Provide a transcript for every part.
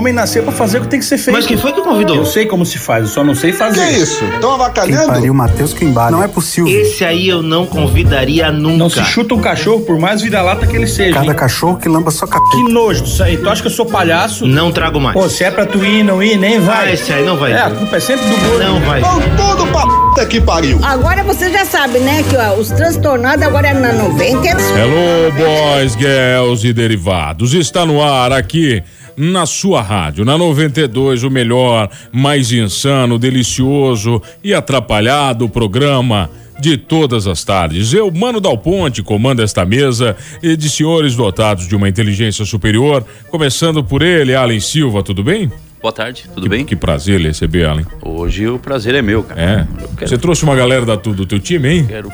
Homem nasceu pra fazer o que tem que ser feito. Mas quem foi que convidou? Eu sei como se faz, eu só não sei fazer. Que isso? Estão Quem avacalhando? pariu, Matheus Quimbara. Não é possível. Esse aí eu não convidaria nunca. Não se chuta um cachorro, por mais vira-lata que ele seja. Cada hein? cachorro que lamba sua Que capeta. nojo disso aí. Tu acha que eu sou palhaço? Não trago mais. Pô, se é pra tu ir, não ir, nem Ah, vai. esse aí não vai. É, a culpa é sempre do gordo. Não vai. Vão tudo pra puta que pariu. Agora você já sabe, né, que ó, os transtornados agora é na 90. Hello, boys, girls e derivados. Está no ar aqui na sua rádio, na 92, o melhor, mais insano, delicioso e atrapalhado programa de todas as tardes. Eu, Mano Dal Ponte, comando esta mesa e de senhores dotados de uma inteligência superior, começando por ele, Alan Silva, tudo bem? Boa tarde, tudo que, bem? Que prazer receber, Alan. Hoje o prazer é meu, cara. É. Quero, Você trouxe uma galera da, do teu time, hein? quero-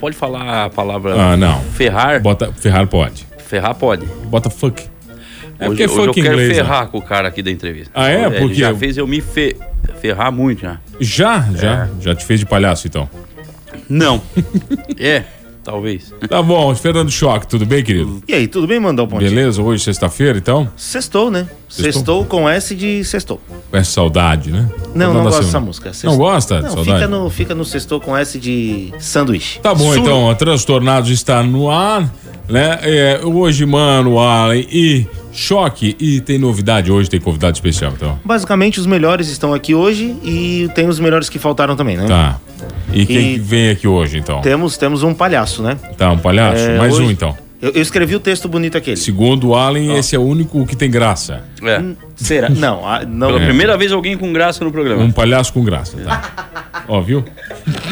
Pode falar a palavra Ah, não. ferrar? Bota, ferrar pode. Ferrar pode. Bota fuck. É hoje porque hoje eu quero inglês. né? ferrar com o cara aqui da entrevista. Ah, é? Ele Por quê? já fez eu me fe- ferrar muito já. Já, já. É. Já te fez de palhaço, então. Não. é, talvez. Tá bom, Fernando Choque, tudo bem, querido? E aí, tudo bem, Mandar o Ponte? Beleza? Hoje, sexta-feira, então? Sextou, né? Sextou? Sextou com S de sextou. Com essa saudade, né? Não, não gosto dessa música. Não gosta? Não, Saudade? fica no, fica no sextou com S de sanduíche. Tá bom, Su- então. A Transtornados está no ar, né? É, hoje, mano, Alan e Choque. E tem novidade hoje, tem convidado especial, então. Basicamente, os melhores estão aqui hoje e tem os melhores que faltaram também, né? Tá. E quem E- que vem aqui hoje, então? Temos, temos um palhaço, né? Tá, um palhaço? É, Mais um, hoje- então. Eu, eu escrevi o texto bonito aquele. Segundo o Alan, esse é o único que tem graça. É. Será? Não, a- não. Pela primeira vez alguém com graça no programa. Um palhaço com graça, tá? Ó, viu?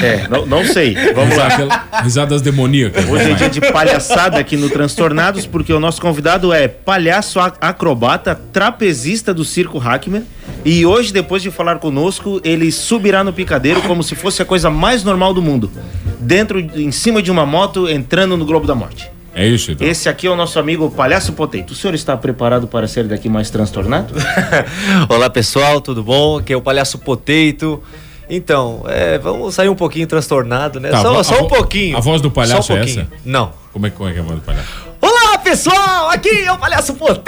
É, não, não sei. Vamos lá. Risada- Risadas demoníacas. Hoje é dia de palhaçada aqui no Transtornados, porque o nosso convidado é palhaço ac- acrobata, trapezista do Circo Hackmer. E hoje, depois de falar conosco, ele subirá no picadeiro como se fosse a coisa mais normal do mundo. Dentro, em cima de uma moto, entrando no Globo da Morte. É isso, então. Esse aqui é o nosso amigo Palhaço Potato. O senhor está preparado para ser daqui mais transtornado? Olá pessoal, tudo bom? Aqui é o Palhaço Potato. Então, é, vamos sair um pouquinho transtornado, né? Tá, só só um pouquinho. a voz do palhaço um é essa? Não. Como é, como é que é a voz do palhaço? Olá pessoal, aqui é o Palhaço Potato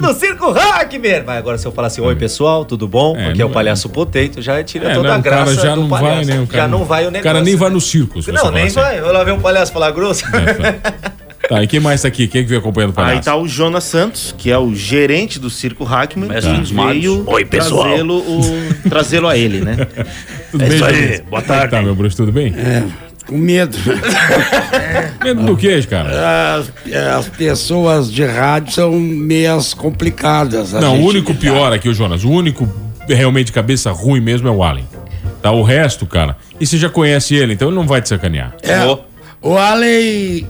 do Circo Hackmer. Mas agora se eu falar assim, oi pessoal, tudo bom? É, Aqui é o Palhaço Potato, já tira É, toda não, a o cara graça já do não palhaço. vai, né? O cara já não não- vai o o negócio. cara nem vai no circo, se você Não, nem assim. vai. Vou lá ver um palhaço falar grosso. Tá, e quem mais tá aqui? Quem que veio acompanhando o palhaço? Aí tá o Jonas Santos, que é o gerente do Circo Hackman. Mestre dos magos. veio Oi, pessoal. Trazê-lo o- trazê-lo a ele, né? Tudo É bem, isso aí, Jonas? boa Como é Tá, meu bruxo, tudo bem? Com medo. Medo do que, cara? As, as pessoas de rádio são meias complicadas. A Não, o único pior aqui, o Jonas, o único realmente cabeça ruim mesmo é o Allen. Tá, o resto, cara, e você já conhece ele, então ele não vai te sacanear. É, o Allen,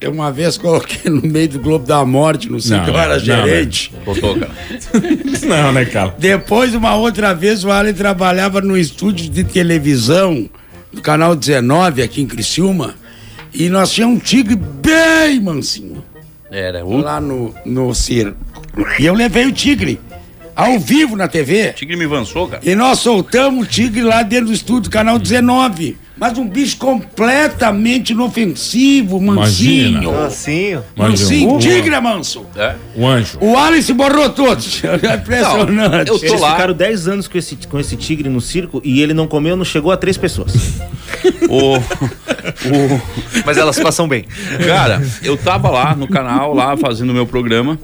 eu uma vez coloquei no meio do Globo da Morte, não sei Não, que eu era não, gerente. Botou, cara. Não, né, cara? Depois, uma outra vez, o Allen trabalhava no estúdio de televisão do canal 19 aqui em Criciúma. E nós tínhamos um tigre bem mansinho Era o lá no, no circo. E eu levei o tigre ao vivo na TV. tigre me avançou, cara. E nós soltamos o tigre lá dentro do estúdio do canal 19. Mas um bicho completamente inofensivo, mansinho. Imagina. Mansinho. Mansinho, um- tigre é manso. É. O anjo. O Alice borrou todos. É impressionante. eu tô Eles lá. ficaram 10 anos com esse, com esse tigre no circo e ele não comeu, não chegou a três pessoas. O, o, Mas elas passam bem. Cara, eu tava lá no canal, lá fazendo o meu programa.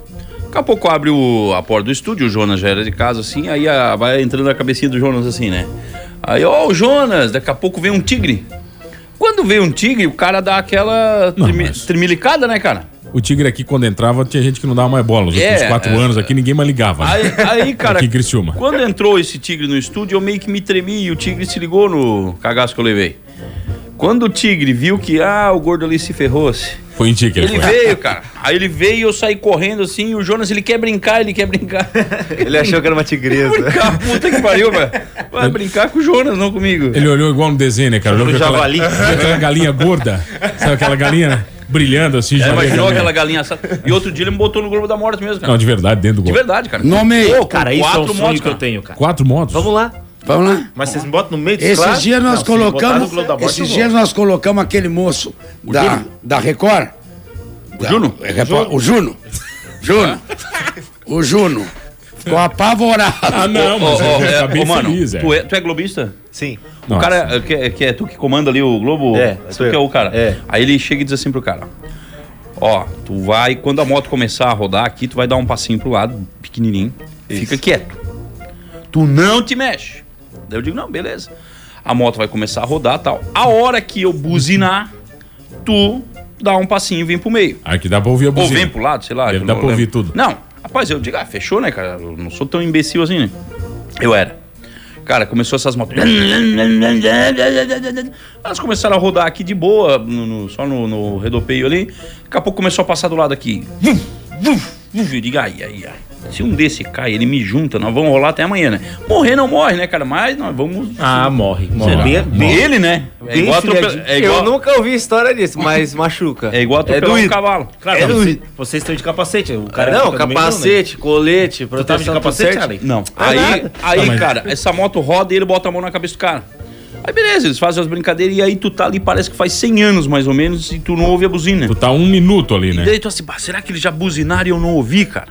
Daqui a pouco abre o, a porta do estúdio, o Jonas já era de casa, assim, aí a- vai entrando a cabecinha do Jonas assim, né? Aí, ó, o Jonas, daqui a pouco vem um tigre. Quando vem um tigre, o cara dá aquela Não, mas- tremilicada, né, cara? O tigre aqui, quando entrava, tinha gente que não dava mais bola. Os É, últimos quatro é, anos aqui, ninguém mais ligava. né? Aí, aí, cara, Aqui em Criciúma. quando entrou esse tigre no estúdio, eu meio que me tremi e o tigre se ligou no cagaço que eu levei. Quando o tigre viu que, ah, o gordo ali se ferrou-se. Foi em ti que ele, Ele foi. veio, cara. Aí ele veio e eu saí correndo assim, e o Jonas, ele quer brincar, ele quer brincar. Ele achou que era uma tigresa. brincar, puta que pariu, velho. Vai brincar com o Jonas, não comigo. Ele olhou igual no desenho, né, cara? Olhou com aquela, aquela galinha gorda. Sabe aquela galinha brilhando assim, É, imaginou aquela galinha assada. E outro dia ele me botou no Globo da Morte mesmo, cara. Não, de verdade, dentro do De gol. verdade, cara. Nomeei. Pô, com Cara, isso é um quatro sonho motos, que eu tenho, cara. Quatro motos? Vamos lá. Vamos lá? Mas vocês me botam no meio dos Esses claro? dias nós Não, colocamos. Da Esses dias nós colocamos aquele moço da, da Record. O Juno? O Juno. Juno. O Juno. Ficou apavorado. Ah, não, mas ô, eu é, tá bem ô, mano, feliz, é. tu é, tu é globista? Sim. O cara, é, que, é- que é tu que comanda ali o Globo? É, tu sou que é o cara. É. Aí ele chega e diz assim pro cara: Ó, tu vai, quando a moto começar a rodar aqui, tu vai dar um passinho pro lado, pequenininho, fica quieto. Tu não te mexe. Daí eu digo: Não, beleza. A moto vai começar a rodar tal. A hora que eu buzinar, tu dá um passinho e vem pro meio. Aí que dá pra ouvir a Ou buzina. vem pro lado, sei lá. Deve dar não pra ouvir tudo. Não, rapaz, eu digo, ah, fechou, né, cara? Eu não sou tão imbecil assim, né? Eu era. Cara, começou essas motos. Elas começaram a rodar aqui de boa, no- no- só no, no redopeio ali. Daqui a pouco começou a passar do lado aqui. Vum. Eu digo, ai, ai, ai. Se um desse cai, ele me junta, nós vamos rolar até amanhã, né? Morrer não morre, né, cara? Mas nós vamos. Ah, morre. morre. lá. Bem- bem- Ele, né? É bem igual, atrope- filhadinho. é igual, Eu nunca ouvi história disso, mas machuca. é igual atropelar um doído. cavalo. Claro, É não, doido. vocês, vocês estão de capacete. O cara não, meio, capacete, colete, né? Tu tava de proteção, tudo capacete? Não. Ah, aí, nada. aí mas- cara, essa moto roda e ele bota a mão na cabeça do cara. Aí beleza, eles fazem as brincadeiras e aí tu tá ali, parece que faz 100 anos mais ou menos e tu não ouve a buzina. Tu tá um minuto ali, E né? daí tu assim, "Bah, será que eles já buzinaram e eu não ouvi, cara?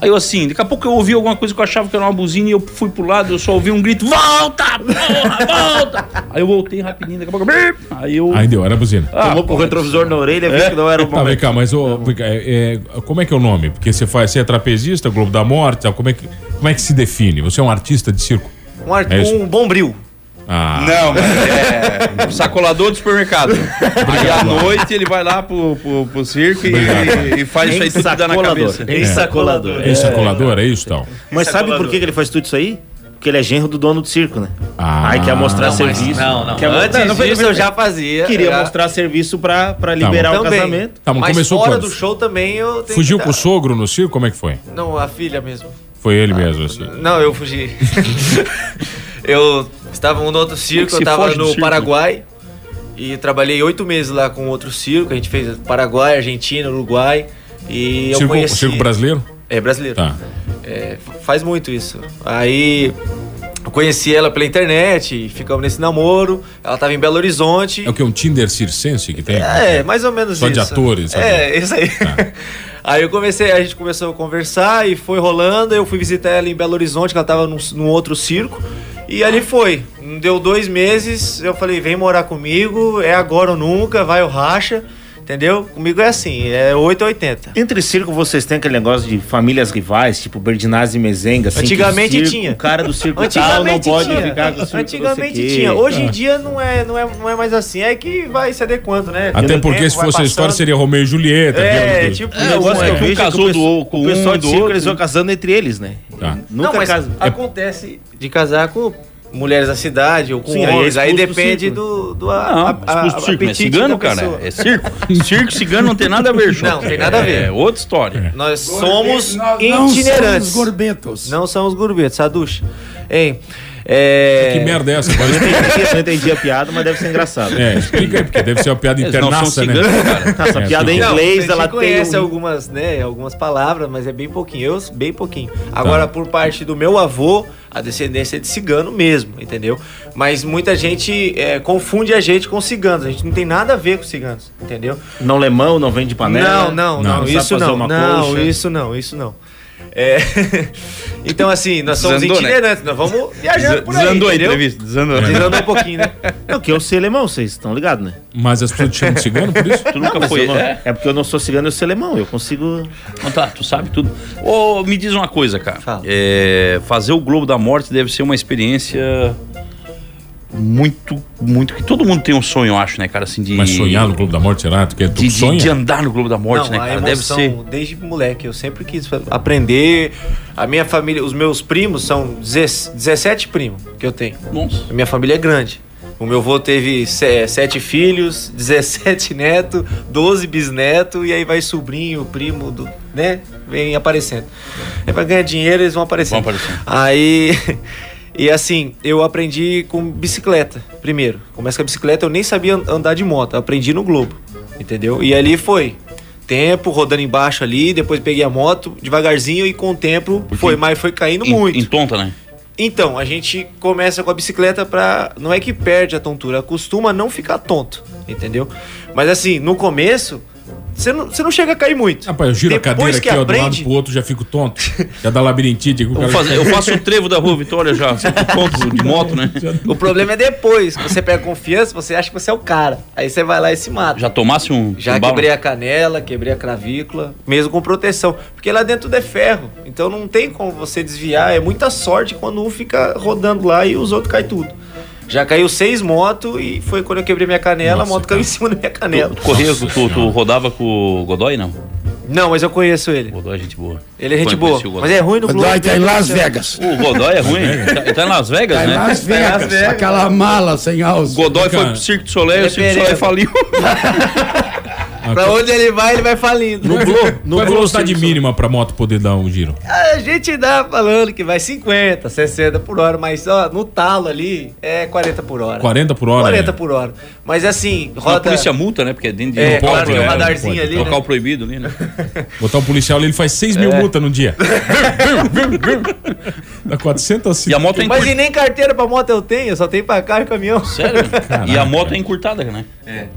Aí eu assim, daqui a pouco eu ouvi alguma coisa que eu achava que era uma buzina e eu fui pro lado, eu só ouvi um grito, volta, porra, volta! aí eu voltei rapidinho, daqui a pouco, bip! aí eu... Aí deu, era a buzina. Ah, Tomou com o retrovisor na orelha, viu que não era o Tá, vem momento. cá, mas cá, é, é, como é que é o nome? Porque você faz, você é trapezista, Globo da Morte, como é que, como é que se define? Você é um artista de circo? Um, ar- É um bombril. Ah, Não, mas é sacolador do supermercado. Aí à noite ele vai lá pro, pro, pro circo e, e- faz isso aí tudo que dá na Ensacolador. cabeça. Ensacolador. é sacolador, é isso, tal? Mas sabe por que que ele faz tudo isso aí? Porque ele é genro do dono do circo, né? Ah. Aí quer mostrar Não, mas- serviço. não, não. Quer Antes não, foi- disso eu já fazia. Queria já- mostrar serviço pra, pra liberar o Também. casamento. Tá, mas mas começou fora quando? do show também eu tenho Fugiu com o sogro no circo? Como é que foi? Não, a filha mesmo. Foi ele mesmo, assim. Não, eu fugi. eu estava no outro circo, que eu estava no circo? Paraguai. E trabalhei oito meses lá com outro circo. A gente fez Paraguai, Argentina, Uruguai. E eu Circo, conheci... circo brasileiro? É, brasileiro. Tá. É, faz muito isso. Aí eu conheci ela pela internet, ficamos nesse namoro. Ela tava em Belo Horizonte. É o que? Um Tinder circense que tem? É, mais ou menos Só isso. de atores, sabe? É, isso aí. Aí eu comecei, a gente começou a conversar e foi rolando. Eu fui visitar ela em Belo Horizonte, que ela tava num, num outro circo. E ali foi. Deu dois meses, eu falei, vem morar comigo, é agora ou nunca, vai o racha. Entendeu? Comigo é assim, é 8 ou 80. Entre circo vocês têm aquele negócio de famílias rivais, tipo Berdinazzi e Mezenga. Assim, Antigamente circo- tinha. O cara do circo tal não Antigamente pode tinha. ficar com o circo Antigamente tinha. Hoje em Ah. dia não é, não, é, não é mais assim. É que vai se adequando, né? Até Pelo porque tempo, se fosse a história seria Romeu e Julieta. É, tipo, O negócio é, que eu um vejo é que casou do- pessoal- com o pessoal um de do circo outro. eles vão casando entre eles, né? Tá. Nunca não, mas casam. acontece de casar com mulheres da cidade ou com Sim, aí é homens. Aí, do depende do, do a, Não, a- a- circo, não é cigano, da cara. É circo. circo cigano não tem nada a ver, Choque. Não, tem nada a ver. É outra história. Nós somos Nós não itinerantes. somos gorbetos. Não somos gorbetos, Saducha. Hein? É... Que merda é essa? Eu explica. entendi, eu não entendi a piada, mas deve ser engraçado. É, explica aí, porque deve ser uma piada não internaça, né? ciganos, cara. Essa É, piada em sim. Não, inglês, a gente ela tem conhece um- algumas, né, algumas palavras, mas é bem pouquinho. Eu, bem pouquinho. Agora, por parte do meu avô, a descendência é de cigano mesmo, entendeu? Mas muita gente é, confunde a gente com ciganos. A gente não tem nada a ver com ciganos, entendeu? Não lemão, não vende panela. Não, não, Não, não, não isso não. Não, colcha. isso não, isso não. É, então, assim, nós somos Desandou, né? itinerantes, nós vamos viajando por aí, Desandou a entrevista, desandou. Desandou um pouquinho, né? Não, que eu sei alemão, vocês estão ligados, né? Mas as pessoas te chamam de cigano por isso? Tu nunca Mas foi. não- É? é porque eu não sou cigano, eu sei alemão. Eu consigo. Então tá, tu sabe tudo. Ô, me diz uma coisa, cara. Fala. É, fazer o Globo da Morte deve ser uma experiência muito, muito. Que todo mundo tem um sonho, eu acho, né, cara? Assim, de. Mas sonhar no Globo da Morte, será? Tu, quer, tu De, sonha? de andar no Globo da Morte, não, né, a cara? Deve emoção, ser. desde moleque, eu sempre quis aprender. A minha família, os meus primos são 17 primos que eu tenho. Nossa. A minha família é grande. O meu avô teve se- sete filhos, 17 netos, 12 bisnetos, e aí vai sobrinho, primo, do, né? Vem aparecendo. É pra ganhar dinheiro, eles vão aparecendo. Vão aparecendo. Aí. E assim, eu aprendi com bicicleta, primeiro. Começa com a bicicleta, eu nem sabia an- andar de moto, aprendi no Globo, entendeu? E ali foi. Tempo, rodando embaixo ali, depois peguei a moto, devagarzinho, e com o tempo foi, mas foi caindo Em- muito. Em tonta, né? Então, a gente começa com a bicicleta pra. Não é que perde a tontura, costuma não ficar tonto, entendeu? Mas assim, no começo, você não, você não chega a cair muito. Rapaz, eu giro a Depois cadeira que aqui, ó, do lado aprende- pro outro, já fico tonto. Já dá labirintite. Eu, cara- faço- eu faço o trevo da rua Vitória já, sempre ponto de moto, né? O problema é depois, você pega confiança, você acha que você é o cara. Aí você vai lá e se mata. Já tomasse um. Já um quebrei a canela, quebrei a clavícula, mesmo com proteção. Porque lá dentro é ferro. Então não tem como você desviar. É muita sorte quando um fica rodando lá e os outros caem tudo. Já caiu seis motos e foi quando eu quebrei minha canela, a moto caiu em cima da minha canela. Tu, corria, tu, tu rodava com o Godoy, não? Não, mas eu conheço ele. Godoy é gente boa. Ele é gente boa. o Godoy. Mas é ruim no Globo. Godoy tá em Las. Vegas. O Godoy é ruim. Ele tá, tá em Las Vegas, Tá né? Las Tá em Las Vegas. Vegas. Aquela mala sem alça. Godoy foi Cara, pro Circo de Soleil, ele o Circo é de Soleil faliu. Pra onde ele vai, ele vai falindo. Qual é a- Nublou- é a nublou velocidade mínima pra moto poder dar um giro? A gente dá falando que vai 50, 60 por hora, mas ó, no talo ali é 40 por hora. 40 por hora? 40 é? por hora. Mas assim, A roda. polícia multa, né? Porque é dentro de É, claro, tem um né? radarzinho pode. ali. né? local proibido ali, né? Botar um policial ali, ele faz 6 mil É. multas no dia. Dá 400 E a moto é Mas e nem carteira pra moto eu tenho, eu só tenho pra carro e caminhão. Sério? E a moto é encurtada, né?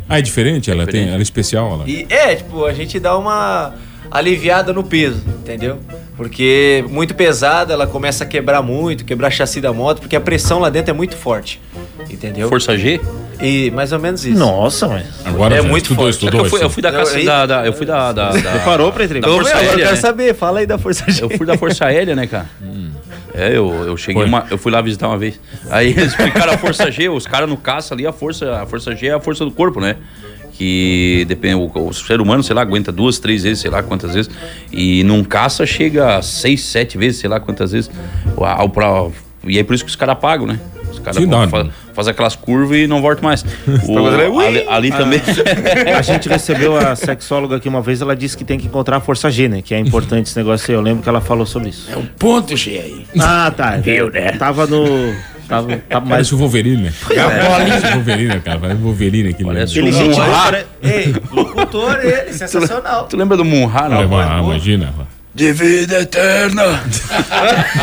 Ah, é diferente? Ela, diferente. Tem, ela é especial? Ela. E é, tipo, a gente dá uma aliviada no peso, entendeu? Porque muito pesada, ela começa a quebrar muito, quebrar chassi da moto, porque a pressão lá dentro é muito forte. Entendeu? Força G? E mais ou menos isso. Nossa, mas. Agora É muito estudou, forte. Estudou. eu fui, eu fui da caça aí- da, da- Eu fui da. da, da Preparou pra entrevista? Da Força agora eu Aérea, quero né? saber, fala aí da Força G. Eu fui da Força Aérea, né, cara? É, eu, eu cheguei uma, eu fui lá visitar uma vez. Aí eles explicaram a Força G, os caras no caça ali, a força, a Força G é a força do corpo, né? Que depende, o, o ser humano, sei lá, aguenta duas, três vezes, sei lá quantas vezes. E num caça chega a seis, sete vezes, sei lá quantas vezes. Uau, pra, e é por isso que os caras pagam, né? Os caras fazem faz aquelas curvas e não voltam mais. O, ui! ali, ali também. A gente recebeu a sexóloga aqui uma vez, ela disse que tem que encontrar a força G, né? Que é importante esse negócio aí. Eu lembro que ela falou sobre isso. É um ponto G aí. Ah, tá. Viu, né? Tava no. Tava, tava mais. Parece o Wolverine, né? Parece o Wolverine, cara. Parece o Wolverine aqui. Parece Aquele um gente pare- Ei, locutor ele, sensacional. Tu lembra do Munhá, não? Ah, imagina. De vida eterna.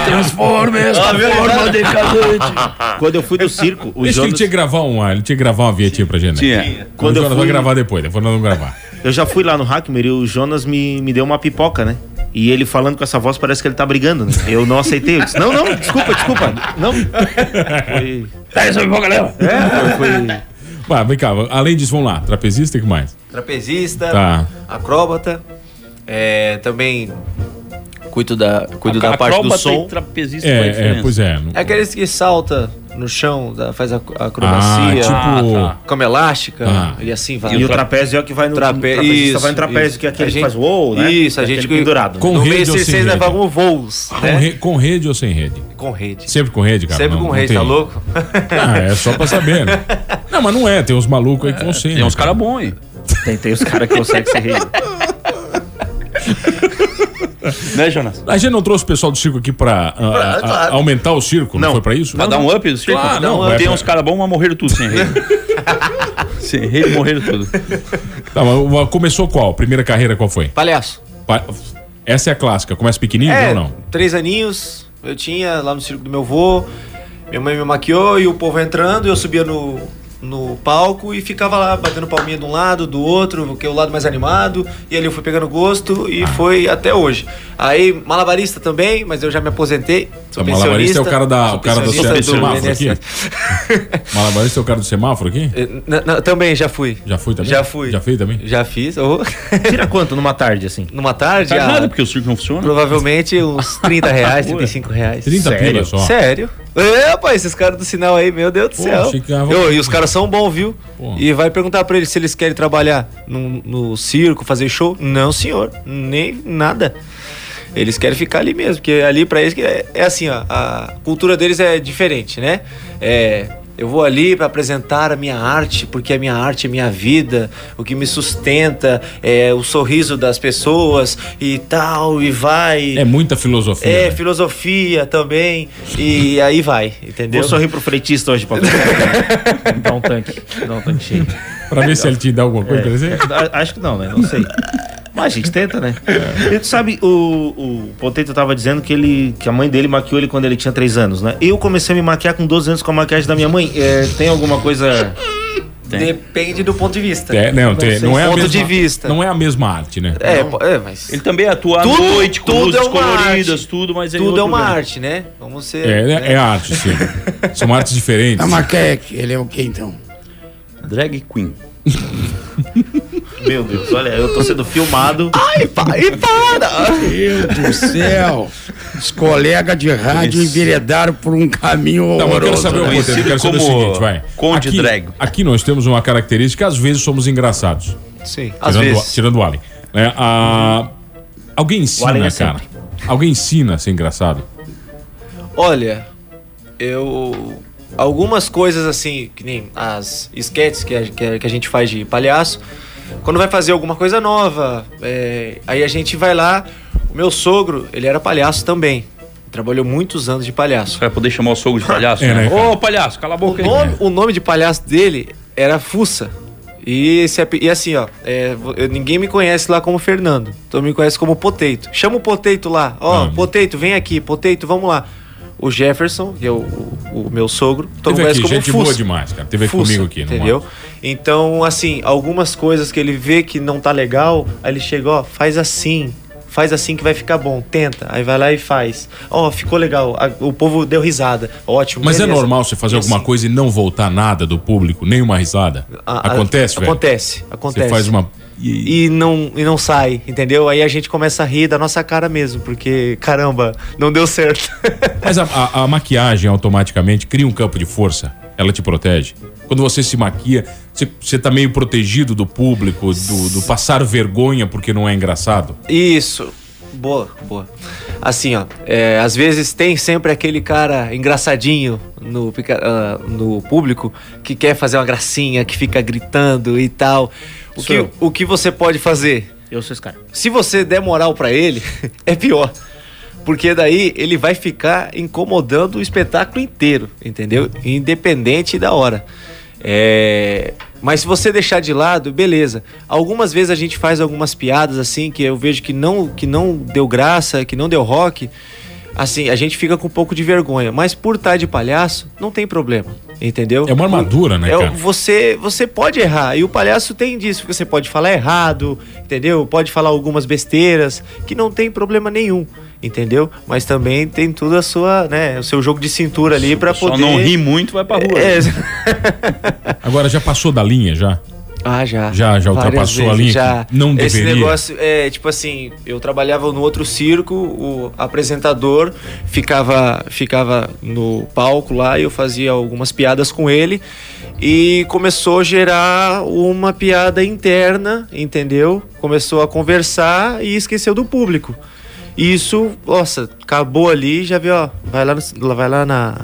Transforme esta forma decadente. Quando eu fui do circo, o Deixa que ele Jonas. tinha que gravar uma, ele tinha que gravar uma vinhetinha pra gente. né? Tinha. Quando Quando o eu Jonas fui- vai gravar depois, depois nós vamos gravar. Eu já fui lá no Hackmer e o Jonas me, me deu uma pipoca, né? E ele falando com essa voz parece que ele tá brigando, né? Eu não aceitei. Eu disse, não, não, desculpa, desculpa. Não. Foi. Pega essa pipoca, leva. É, foi. foi- Vai, vem cá, além disso, vamos lá. Trapezista e o que mais? Trapezista, Tá. acróbata, é, também cuido da, cuido da parte do som. trapezista, a É, é, pois é. É aqueles que salta no chão, da- faz a a acrobacia, Ah, tipo- Ah, cama elástica Ah. e assim vai. E o trapézio é o que vai no Trape- trapezista isso, vai no trapézio, isso. que é aquele A que gente- faz uou, né? Isso, a Que é gente aquele pendurado. Com no rede ou sem rede? fazemos voos, Com, né? re- com rede ou sem rede? Com rede. Sempre com rede, cara? Sempre Não- com não rede, tem- tá louco? Ah, é só pra saber, né? Não, mas não é, tem uns malucos aí que vão sem. Tem né, uns caras bons, hein? Tem, tem os caras que conseguem ser rei. Né, Jonas? A gente não trouxe o pessoal do circo aqui pra ah, ah, claro. aumentar o circo, não, Não. foi pra isso? Pra dar um up do circo? Claro, não, não, é tem pra- uns caras bons, mas morreram tudo sem rede. sem rede, morreram tudo. Tá, mas começou qual? Primeira carreira qual foi? Palhaço. Pa- Essa é a clássica. Começa pequenininho É, ou não? três aninhos, eu tinha lá no circo do meu avô, minha mãe me maquiou e o povo entrando, eu subia no, no palco e ficava lá batendo palminha de um lado, do outro, que é o lado mais animado, e ali eu fui pegando gosto e foi até hoje. Aí, malabarista também, mas eu já me aposentei. Sou O malabarista é o cara, da, o cara do, se- semáforo aqui? Malabarista é o cara do semáforo aqui? Eh, n- n- também já fui. Já foi também? Já fui. Já fez também? Já fiz. ô. Tira quanto numa tarde, assim? Numa tarde, Sabe ah, nada, porque o circo não funciona. provavelmente uns 30 reais, 35 reais. 30 Sério? pila só. Sério? É, rapaz, esses caras do sinal aí, meu Deus do Pô, céu. Ô, e os caras são bons, viu? Pô. E vai perguntar pra eles se eles querem trabalhar no, no circo, fazer show. Não, senhor. Nem nada. Eles querem ficar ali mesmo, porque ali pra eles que é, é assim, ó, a cultura deles é diferente, né? É Eu vou ali para apresentar a minha arte, porque a minha arte é minha vida, o que me sustenta é o sorriso das pessoas e tal, e vai. É muita filosofia. É, né? filosofia também. E aí vai, entendeu? Vou sorrir pro freitista hoje pra dar um tanque. Dar um tanque cheio. Pra ver se ele te dá alguma coisa pra dizer. A- Acho que não, né? Não sei. Mas a gente tenta, né? E tu sabe, o, o Potato tava dizendo que, ele, que a mãe dele maquiou ele quando ele tinha 3 anos, né? Eu comecei a me maquiar com 12 anos com a maquiagem da minha mãe. É, tem alguma coisa. Depende do ponto de vista. É, não, tem- não é a ponto mesma, de vista. Não é a mesma arte, né? É, é, mas Ele também atua à Tudo- noite, com tudo luzes é uma coloridas, arte. tudo, mas em tudo é outro uma lugar. arte, né? Vamos ser. É, é, né? é arte, sim. São artes diferentes. A maquete, ele é o que então? Drag Queen. Meu Deus, olha, eu tô sendo filmado. Ai, pai, para! Meu Deus do céu! Os colegas de rádio enveredaram por um caminho Não, mas eu quero horroroso. saber o né? Eu quero saber o como seguinte, vai. Conde aqui, Drag. Aqui nós temos uma característica, às vezes somos engraçados. Sim, às tirando, vezes. O, tirando o Alien. né? Ah, alguém ensina, Alien é cara. Alguém ensina a ser engraçado. Olha, eu. Algumas coisas assim, que nem as a, que a, que a gente faz de palhaço, quando vai fazer alguma coisa nova, é, aí a gente vai lá. O meu sogro, ele era palhaço também. Trabalhou muitos anos de palhaço. Vai poder chamar o sogro de palhaço? É, né, né? Ô, palhaço, cala a O boca aí. nome, o nome de palhaço dele era Fussa. E, esse, ape- e assim, ó, é, ninguém me conhece lá como Fernando. Então me conhece como Poteito. Chama o Poteito lá. Ó, Ah. Poteito, vem aqui. Poteito, vamos lá. O Jefferson, que é o, o- o meu sogro, todo mundo Teve aqui, como gente Fussa. boa demais, cara. Teve Fussa, comigo aqui. Entendeu? Então, assim, algumas coisas que ele vê que não tá legal, aí ele chega, ó, faz assim. Faz assim que vai ficar bom, tenta. Aí vai lá e faz. Ó, ficou legal. a- o povo deu risada. Ótimo. Mas é beleza. normal você fazer alguma coisa e não voltar nada do público, nem uma risada? a- a- acontece, velho? Acontece, acontece. Você faz uma. E, e não, e não sai, entendeu? Aí a gente começa a rir da nossa cara mesmo, porque, caramba, não deu certo. Mas a, a- a maquiagem automaticamente cria um campo de força. Ela te protege. Quando você se maquia, você, tá meio protegido do público, do, do passar vergonha porque não é engraçado. Isso. Boa, boa. Assim, ó, é, às vezes tem sempre aquele cara engraçadinho no, ah, no público que quer fazer uma gracinha, que fica gritando e tal. O Sou que, eu. o que você pode fazer? Eu sou esse cara. Se você der moral pra ele, é pior. Porque daí ele vai ficar incomodando o espetáculo inteiro, entendeu? Independente da hora. É, Mas se você deixar de lado, beleza. Algumas vezes a gente faz algumas piadas assim que eu vejo que não, que não deu graça, que não deu rock. Assim, a gente fica com um pouco de vergonha. Mas por estar de palhaço, não tem problema. Entendeu? É uma armadura, né, É cara? você, você pode errar. E o palhaço tem disso. Você pode falar errado, entendeu? Pode falar algumas besteiras, que não tem problema nenhum, entendeu? Mas também tem tudo a sua, né? O seu jogo de cintura ali pra Só poder. não ri muito, vai pra rua. É, Agora já passou da linha, já? Ah, já. Já- já ultrapassou a vezes, linha Já. não Esse deveria. negócio é tipo assim, eu trabalhava no outro circo, o apresentador ficava ficava no palco lá e eu fazia algumas piadas com ele e começou a gerar uma piada interna, entendeu? Começou a conversar e esqueceu do público. Isso, nossa, acabou ali, já viu, ó, vai lá no, vai lá na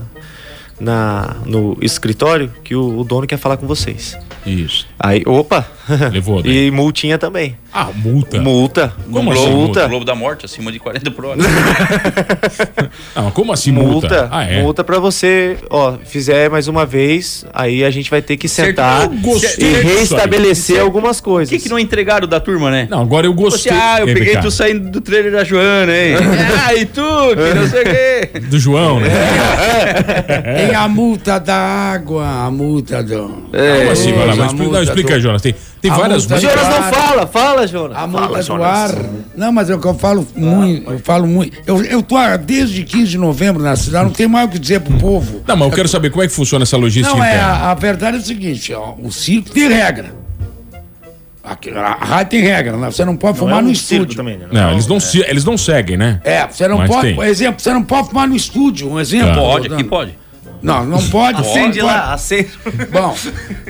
na no escritório que o, o dono quer falar com vocês. Isso. Aí, opa! Levou, né? E multinha também. Ah, multa. Multa. Como Globo, assim, multa? Globo da Morte, acima de 40 por hora. Não, como assim multa? Multa. Ah, é? Multa pra você, ó, fizer mais uma vez, aí a gente vai ter que sentar gostei e reestabelecer algumas Por coisas. que, que não entregaram da turma, né? Não, agora eu Você, gostei. ah, eu Ei, peguei tu saindo do trailer da Joana, hein? ah, e tu, que não sei o quê. Do João, né? Tem a multa da água, a multa do. É, Como assim, vai lá, mas explica, não, explica aí, do- Jonas. Tem, tem a várias multas. Jonas não fala, fala, Jonas. A multa fala, do Jonas. ar. Não, mas é o que eu falo muito, eu falo muito. Eu, eu tô desde 15 de novembro na cidade, não tem mais o que dizer pro povo. Não, mas eu quero saber como é que funciona essa logística Não, é, a, a verdade é o seguinte, ó, o circo tem regra. Aqui, a, rádio tem regra, né? você não pode Não fumar é no um estúdio. também, né? Não, eles não, se- eles não seguem, né? É, você não Mas pode, tem. por exemplo, você não pode fumar no estúdio, um exemplo. Tá. Pode, aqui pode. Não, não pode. Acende pode. lá, acende. Bom,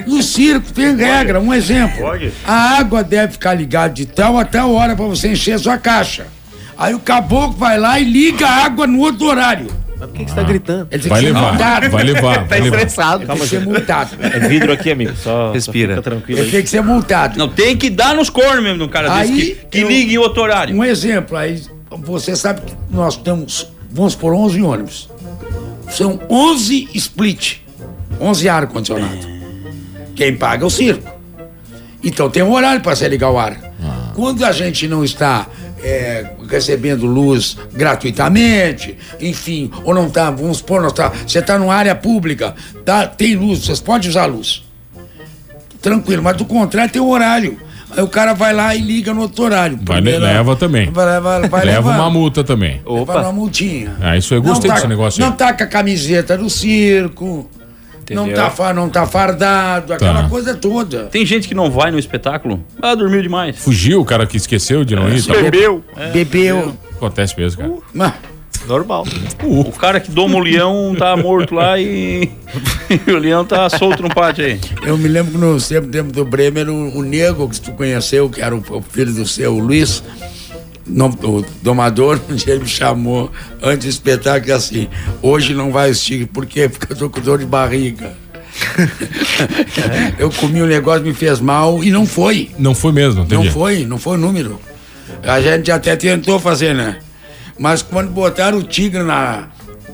no circo tem regra, um exemplo. Pode. A água deve ficar ligada de tal a tal hora pra você encher a sua caixa. Aí o caboclo vai lá e liga a água no outro horário. Mas por que, que você tá gritando? Ele tem Vai levar, multado. vai levar, Tá vai levar. estressado. Ele tem que ser multado. É vidro aqui, amigo. Só, Respira. Só fica tranquilo Ele aí. tem que ser multado. Não, tem que dar nos cornos mesmo um cara Aí, desse que, que eu- liga em outro horário. Um exemplo, aí você sabe que nós temos, vamos por 11 ônibus. São 11 split, 11 ar-condicionado. Quem paga é o circo. Então tem um horário para você ligar o ar. Quando a gente não está é, recebendo luz gratuitamente, enfim, ou não está, vamos supor, nós tá, você está numa área pública, tá, tem luz, vocês podem usar luz. Tranquilo, mas do contrário tem um horário. Aí o cara vai lá e liga no outro horário. Vai, Primeiro- leva também. Vai, vai, vai Leva levar. uma multa também. Leva uma multinha. Ah, isso eu gostei Não desse tá- negócio Não aí. tá com a camiseta do circo. Não tá, não tá fardado, aquela Tá. coisa toda. Tem gente que não vai no espetáculo, ah, dormiu demais. Fugiu o cara que esqueceu de não ir. tá? Bebeu. Bebeu. Acontece mesmo, cara. Mas, Normal. O cara que doma o leão tá morto lá e, e o leão tá solto no pátio aí. eu me lembro que no tempo, tempo do Bremer, o, o nego que tu conheceu, que era o, o filho do seu Luiz, no- o domador, um dia ele me chamou antes do espetáculo assim: hoje não vai assistir, por quê? Porque eu tô com dor de barriga. eu comi um negócio, me fez mal e não foi. Não foi mesmo, Não entendi. foi, não foi o número. A gente até tentou fazer, né? Mas quando botaram o tigre na.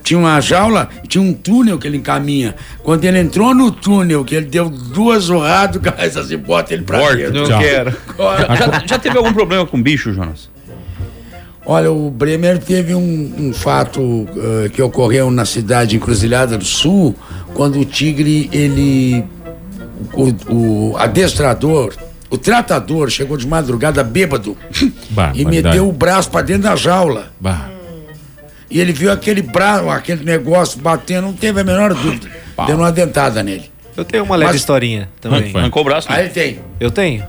Tinha uma jaula e tinha um túnel que ele encaminha. Quando ele entrou no túnel, que ele deu duas zorradas, o cara disse assim, bota ele pra Morto. dentro. Não quero. Já, já teve algum problema com bicho, Jonas? Olha, o Bremer teve um, um fato eh, que ocorreu na cidade de Encruzilhada do Sul, quando o tigre, ele. O, o adestrador, o tratador, chegou de madrugada bêbado e Barbaridade. meteu o braço pra dentro da jaula. Bah. E ele viu aquele braço, aquele negócio batendo, não teve a menor dúvida. Deu uma dentada nele. Eu tenho uma leve Mas- historinha também. Foi. Arrancou o braço? Aí ele tem. Eu tenho.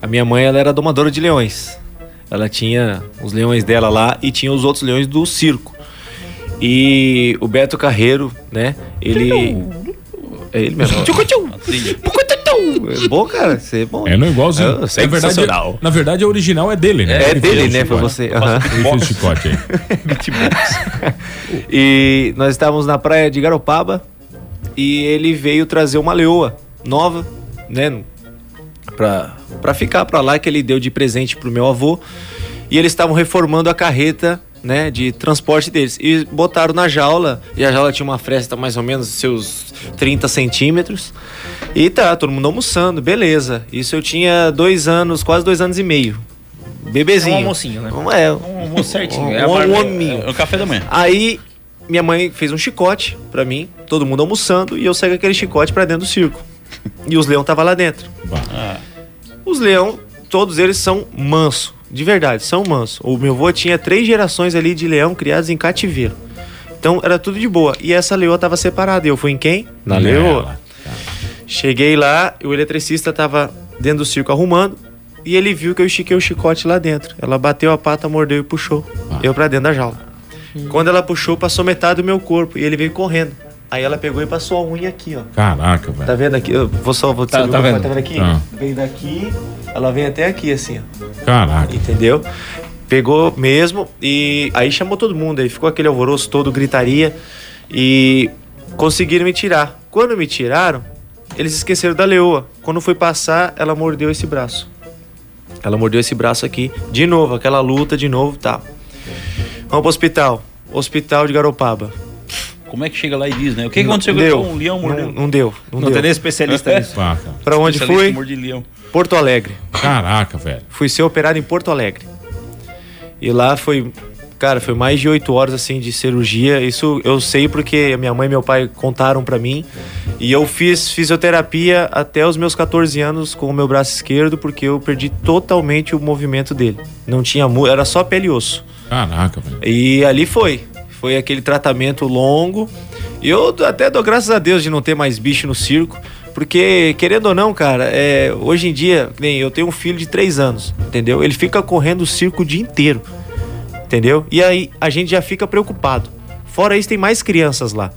A minha mãe, ela era domadora de leões. Ela tinha os leões dela lá e tinha os outros leões do circo. E o Beto Carreiro, né? Ele. É ele mesmo. É bom, cara. Você é bom. É no igualzinho. É, na, verdade, na verdade, a original é dele, né? É Ele dele, né? Foi você. Aham. Ele chicote aí. E nós estávamos na praia de Garopaba e ele veio trazer uma leoa nova, né? Pra, pra ficar pra lá que ele deu de presente pro meu avô. E eles estavam reformando a carreta, né? De transporte deles. E botaram na jaula. E a jaula tinha uma fresta mais ou menos seus 30 centímetros. E tá, todo mundo almoçando, beleza. Isso eu tinha dois anos, quase dois anos e meio. Bebezinho. É um almocinho, né? Um- É, Um almoço certinho. Um- É um barba- hominho. É o café da manhã. Aí minha mãe fez um chicote pra mim, todo mundo almoçando, e eu saí com aquele chicote pra dentro do circo. E os leão tava lá dentro. Bah. Os leão, todos eles são manso, de verdade, são manso. O meu avô tinha três gerações ali de leão criados em cativeiro. Então era tudo de boa. E essa leoa tava separada. E eu fui em quem? Na leoa. Cheguei lá, o eletricista tava dentro do circo arrumando. E ele viu que eu estiquei o chicote lá dentro. Ela bateu a pata, mordeu e puxou. Eu pra dentro da jaula. Quando ela puxou, passou metade do meu corpo. E ele veio correndo. Aí ela pegou e passou a unha aqui, ó. Caraca, velho. Tá vendo aqui? Eu vou só vou Tá- tá como é? vendo? Tá vendo aqui? Tá. Veio daqui, ela vem até aqui, assim, ó. Caraca. Entendeu? Pegou mesmo e aí chamou todo mundo, aí ficou aquele alvoroço todo, gritaria e conseguiram me tirar. Quando me tiraram, eles esqueceram da leoa. Quando foi passar, ela mordeu esse braço. Ela mordeu esse braço aqui, de novo, aquela luta de novo, tá. Vamos pro hospital. Hospital de Garopaba. Como é que chega lá e diz, né? O que, que aconteceu deu. com o leão mordeu? Não, não deu. Não, Não deu. tem nem especialista nisso. Bah, cara. Pra onde fui? Porto Alegre. Caraca, velho. fui ser operado em Porto Alegre. E lá foi, cara, foi mais de oito horas assim de cirurgia. Isso eu sei porque minha mãe e meu pai contaram pra mim. E eu fiz fisioterapia até os meus 14 anos com o meu braço esquerdo porque eu perdi totalmente o movimento dele. Não tinha, era só pele e osso. Caraca, velho. E ali foi. Foi aquele tratamento longo. E eu até dou graças a Deus de não ter mais bicho no circo. Porque, querendo ou não, cara, é, hoje em dia, nem eu tenho um filho de três anos, entendeu? Ele fica correndo o circo o dia inteiro, entendeu? E aí a gente já fica preocupado. Fora isso, tem mais crianças lá.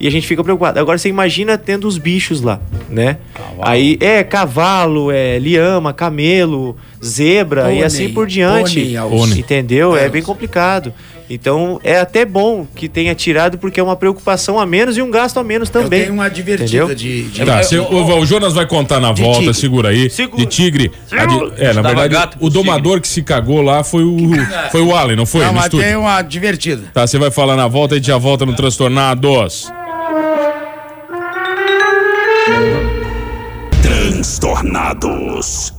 E a gente fica preocupado. Agora você imagina tendo os bichos lá, né? Aí é cavalo, é liama, camelo, zebra e assim por diante. pônei, aos- Pônei. Entendeu? É É, bem complicado. Então é até bom que tenha tirado, porque é uma preocupação a menos e um gasto a menos também. Eu tenho uma divertida Entendeu? de, de- Tá, cê- o, o Jonas vai contar na volta, tigre. segura aí. De tigre. A de- é, na verdade, gato o domador que se cagou lá foi o. Foi o Allen, não foi? Não, mas estúdio. tem uma divertida. Tá, você vai falar na volta e a gente já volta no Transtornados. Transtornados.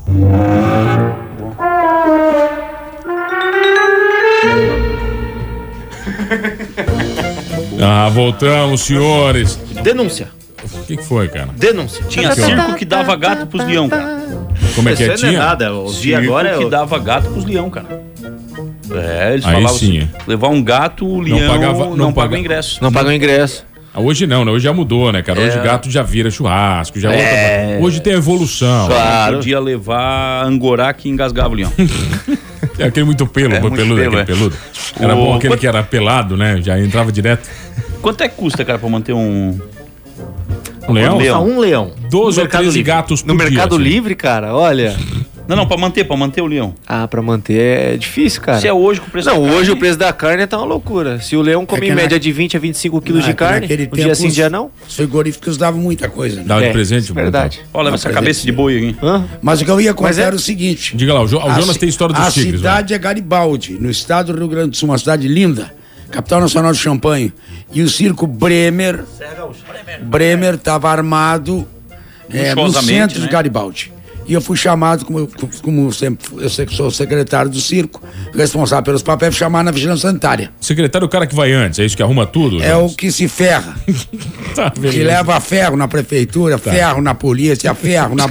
Ah, voltamos, senhores. Denúncia. O que, que foi, cara? Denúncia. Tinha circo que dava gato pros leão, cara. Como é que é? Isso não é Tinha? nada. Os dias Circo agora é. que dava gato pros leão, cara. É, eles Aí falavam sim. assim, levar um gato, o leão não, pagava- não paga paga- o ingresso. Não paga o ingresso. Ah, Hoje não, né? Hoje já mudou, né, cara? Hoje É. gato já vira churrasco, já é outra... Hoje tem evolução. Claro. Podia levar angorá que engasgava o leão. É aquele muito pelo, É, muito peludo, pelo, aquele é. peludo. Era O- bom aquele quanto- que era pelado, né? Já entrava direto. Quanto é que custa, cara, pra manter um... Um leão? um leão. 12 No ou Mercado 13 Livre. gatos por No Mercado dia, assim. Livre, cara, olha. Não, não, pra manter, pra manter o leão. Ah, pra manter é difícil, cara. Se é hoje com o preço Não, da hoje carne- o preço da carne tá uma loucura. Se o leão come que em na- média de 20 a 25 quilos Ah, de que carne, um dia tempo sim, os- dia não. Os frigoríficos davam muita coisa. né? Dava de É, presente, mano. verdade. Leva essa cabeça de boi aqui. Hã? Mas o que eu ia contar é- era o seguinte. Diga lá, o, jo o A Jonas tem história dos A tigres. vai. cidade é Garibaldi, no estado do Rio Grande do Sul, uma cidade linda, capital nacional de champanhe. E o circo Bremer, Bremer estava armado é, no centro né? de Garibaldi. E eu fui chamado, como, eu- como sempre, eu sei que sou secretário do circo, responsável pelos papéis, fui chamado na vigilância sanitária. Secretário é o cara que vai antes, é isso que arruma tudo? É o Jonas? que se ferra, Tá, que leva ferro na prefeitura, ferro na polícia, ferro na...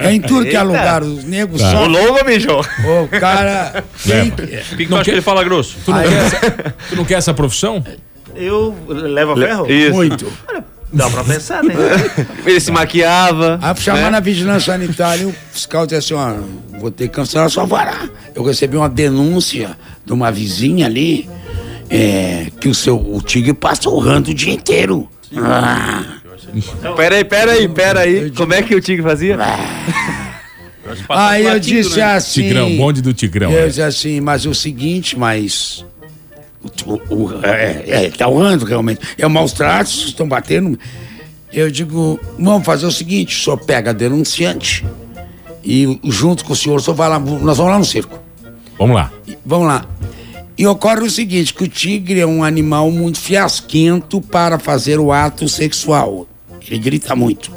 É em tudo que é lugar, os negros Tá. só... Ô, louco, bicho. O cara... Por que, que tu Não quer- que ele fala grosso? Tu não, quer essa, tu não quer essa profissão? Eu levo a ferro? Isso. Muito. Dá pra pensar, né? Ele se maquiava. Aí fui chamar né? na vigilância sanitária e o fiscal disse assim, ó, vou ter que cancelar sua vara. Eu recebi uma denúncia de uma vizinha ali, é, que o seu o tigre passa urrando o dia inteiro. Ah, Pera aí, pera aí, pera aí. Como é que o Tigre fazia? Aí eu disse né? assim. Tigrão, bonde do Tigrão. Eu né? disse assim, mas é o seguinte, mas. O, o, o- é, é, tá urrando realmente. É maus tratos, estão batendo. Eu digo, vamos fazer o seguinte, o senhor pega a denunciante e junto com o senhor, o senhor vai lá, nós vamos lá no circo. Vamos lá. Vamos lá. E ocorre o seguinte, que o tigre é um animal muito fiasquento para fazer o ato sexual. Ele grita muito.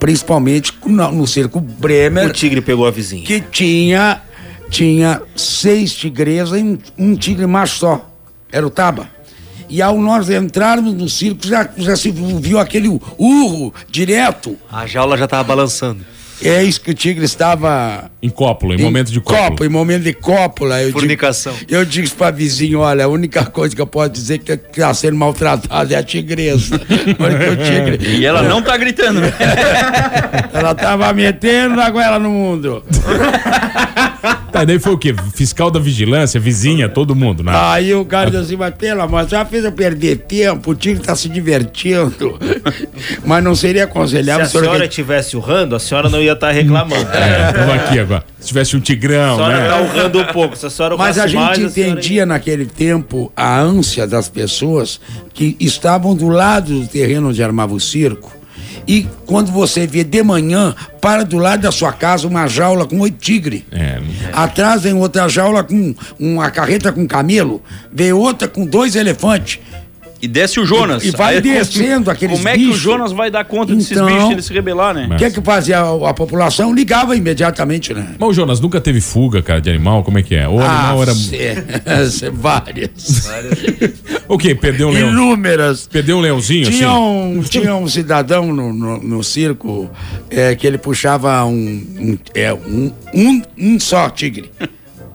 Principalmente no, no circo Bremer, O tigre pegou a vizinha. que tinha, tinha seis tigresas e um, um tigre macho só. Era o Taba. E ao nós entrarmos no circo, já, já se viu aquele urro direto. A jaula já tava balançando. É isso que o tigre estava Em cópulo, em, momento de cópulo. Copo, em momento de cópula. Eu Fornicação. Digo, eu disse pra vizinho, olha, a única coisa que eu posso dizer que está sendo maltratada é a tigresa. O tigre, E ela não tá gritando, né? ela tava metendo a goela no mundo. Tá, daí foi o quê? Fiscal da vigilância, vizinha, todo mundo, né? Aí o cara disse assim, mas pelo amor, já fez eu perder tempo, o tigre tá se divertindo. Mas não seria Se aconselhável a o senhor senhora que- estivesse urrando, a senhora não ia estar reclamando. É, tamo aqui agora. Se tivesse um A tigrão, senhora né? tá urrando um pouco. Se a senhora Mas a gente mais, senhora ia- entendia naquele tempo a ânsia das pessoas que estavam do lado do terreno onde armava o circo. E quando você vê de manhã, para do lado da sua casa uma jaula com oito tigres. É, Atrás vem outra jaula com uma carreta com camelo, vem outra com dois elefantes. E desce o Jonas. E- e vai Aí, descendo aqueles Como é que o. Jonas vai dar conta desses Então- bichos se ele se rebelar, né? O que é que fazia a, a população? Ligava imediatamente, né? Mas o Jonas nunca teve fuga, cara, de animal? Como é que é? O animal era. cê- cê- várias. O quê? Perdeu um leão? Inúmeras. Perdeu um leãozinho, Tinha assim? um, tinha um cidadão no, no, no circo é, que ele puxava um, um, é, um, um, um só tigre.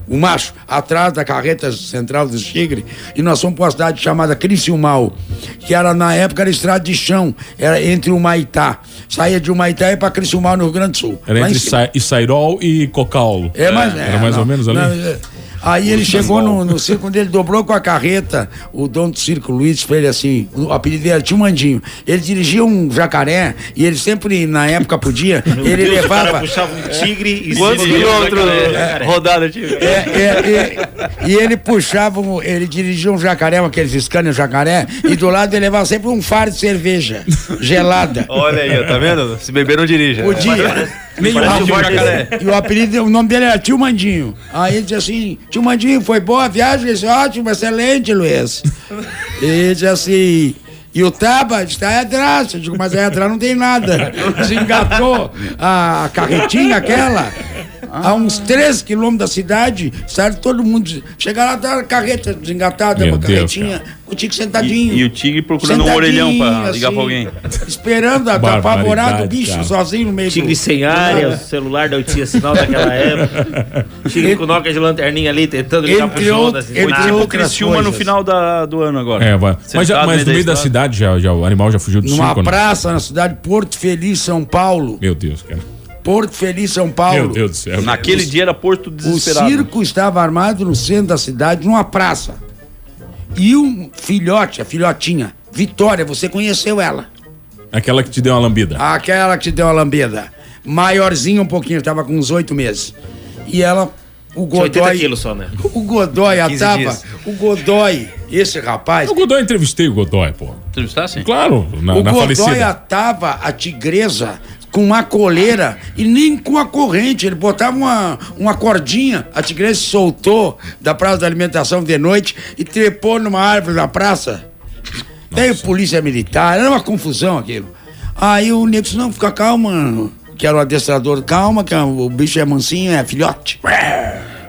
O macho, atrás da carreta central dos tigres, e nós fomos para uma cidade chamada Criciúmal, que era na época era estrada de chão, era entre o Maitá. Saía de Humaitá e para Criciúmal, no Rio Grande do Sul. Era entre. Sa Isairol e Cocaulo. É, mas, Era mais não, ou menos ali? não, é. Aí ele chegou no, no circo, quando ele dobrou com a carreta, o dono do circo, Luiz, fez ele assim, o apelido dele era Tio Mandinho. Ele dirigia um jacaré e ele sempre, na época podia, ele Deus, o cara levava... puxava um tigre e Quantos se- quilômetros É. rodada tive? É, é, é, e ele puxava, ele dirigia um jacaré, aqueles Scania jacaré, e do lado ele levava sempre um fardo de cerveja gelada. Olha aí, tá vendo? Se beber não dirija. Podia. Nem Ah, o o- jacaré. E o apelido, o nome dele era Tio Mandinho. Aí ele dizia assim: Tio Mandinho, foi boa a viagem? Ele disse: ótimo, excelente, Luiz. E ele dizia assim. E o Taba está aí atrás. Eu digo, mas aí atrás não tem nada. Desengatou a carretinha aquela. A uns 13 quilômetros da cidade, sabe? Todo mundo. Chega lá, tá a carreta desengatada, Meu uma Deus, carretinha, o Tico sentadinho. E, e o tigre procurando um orelhão pra ligar pra alguém. Esperando, tá apavorado o bicho, cara. sozinho no meio Tigre do- sem área, o celular não tinha sinal naquela época. Tigre com noca de lanterninha ali, tentando ligar pro Entre Jonas. outros- e entre nada. Tipo Criciúma no final da, do ano agora. É, vai. Mas, já- mas no meio da cidade já, já, o animal já fugiu do Numa circo, né? praça na cidade de Porto Feliz, São Paulo. Meu Deus, cara. Porto Feliz, São Paulo. Meu Deus do céu. Naquele dia era Porto O desesperado. circo estava armado no centro da cidade, numa praça. E um filhote, a filhotinha, Vitória, você conheceu ela. Aquela que te deu uma lambida. Aquela que te deu a lambida. Maiorzinha um pouquinho, estava com uns oito meses. E ela, o Tinha 80 Godoy. quilos só, né? O Godoy 15 estava. dias. O Godoy, esse rapaz. O Godoy, entrevistei o Godoy, pô. Entrevistasse? Claro, na, o na Godoy falecida. atava a tigresa com uma coleira e nem com a corrente. Ele botava uma, uma cordinha, a tigresa soltou da praça da alimentação de noite e trepou numa árvore na praça. Veio polícia militar, era uma confusão aquilo. Aí o nego disse, não, fica calma, que era o adestrador, calma, que o bicho é mansinho, é filhote.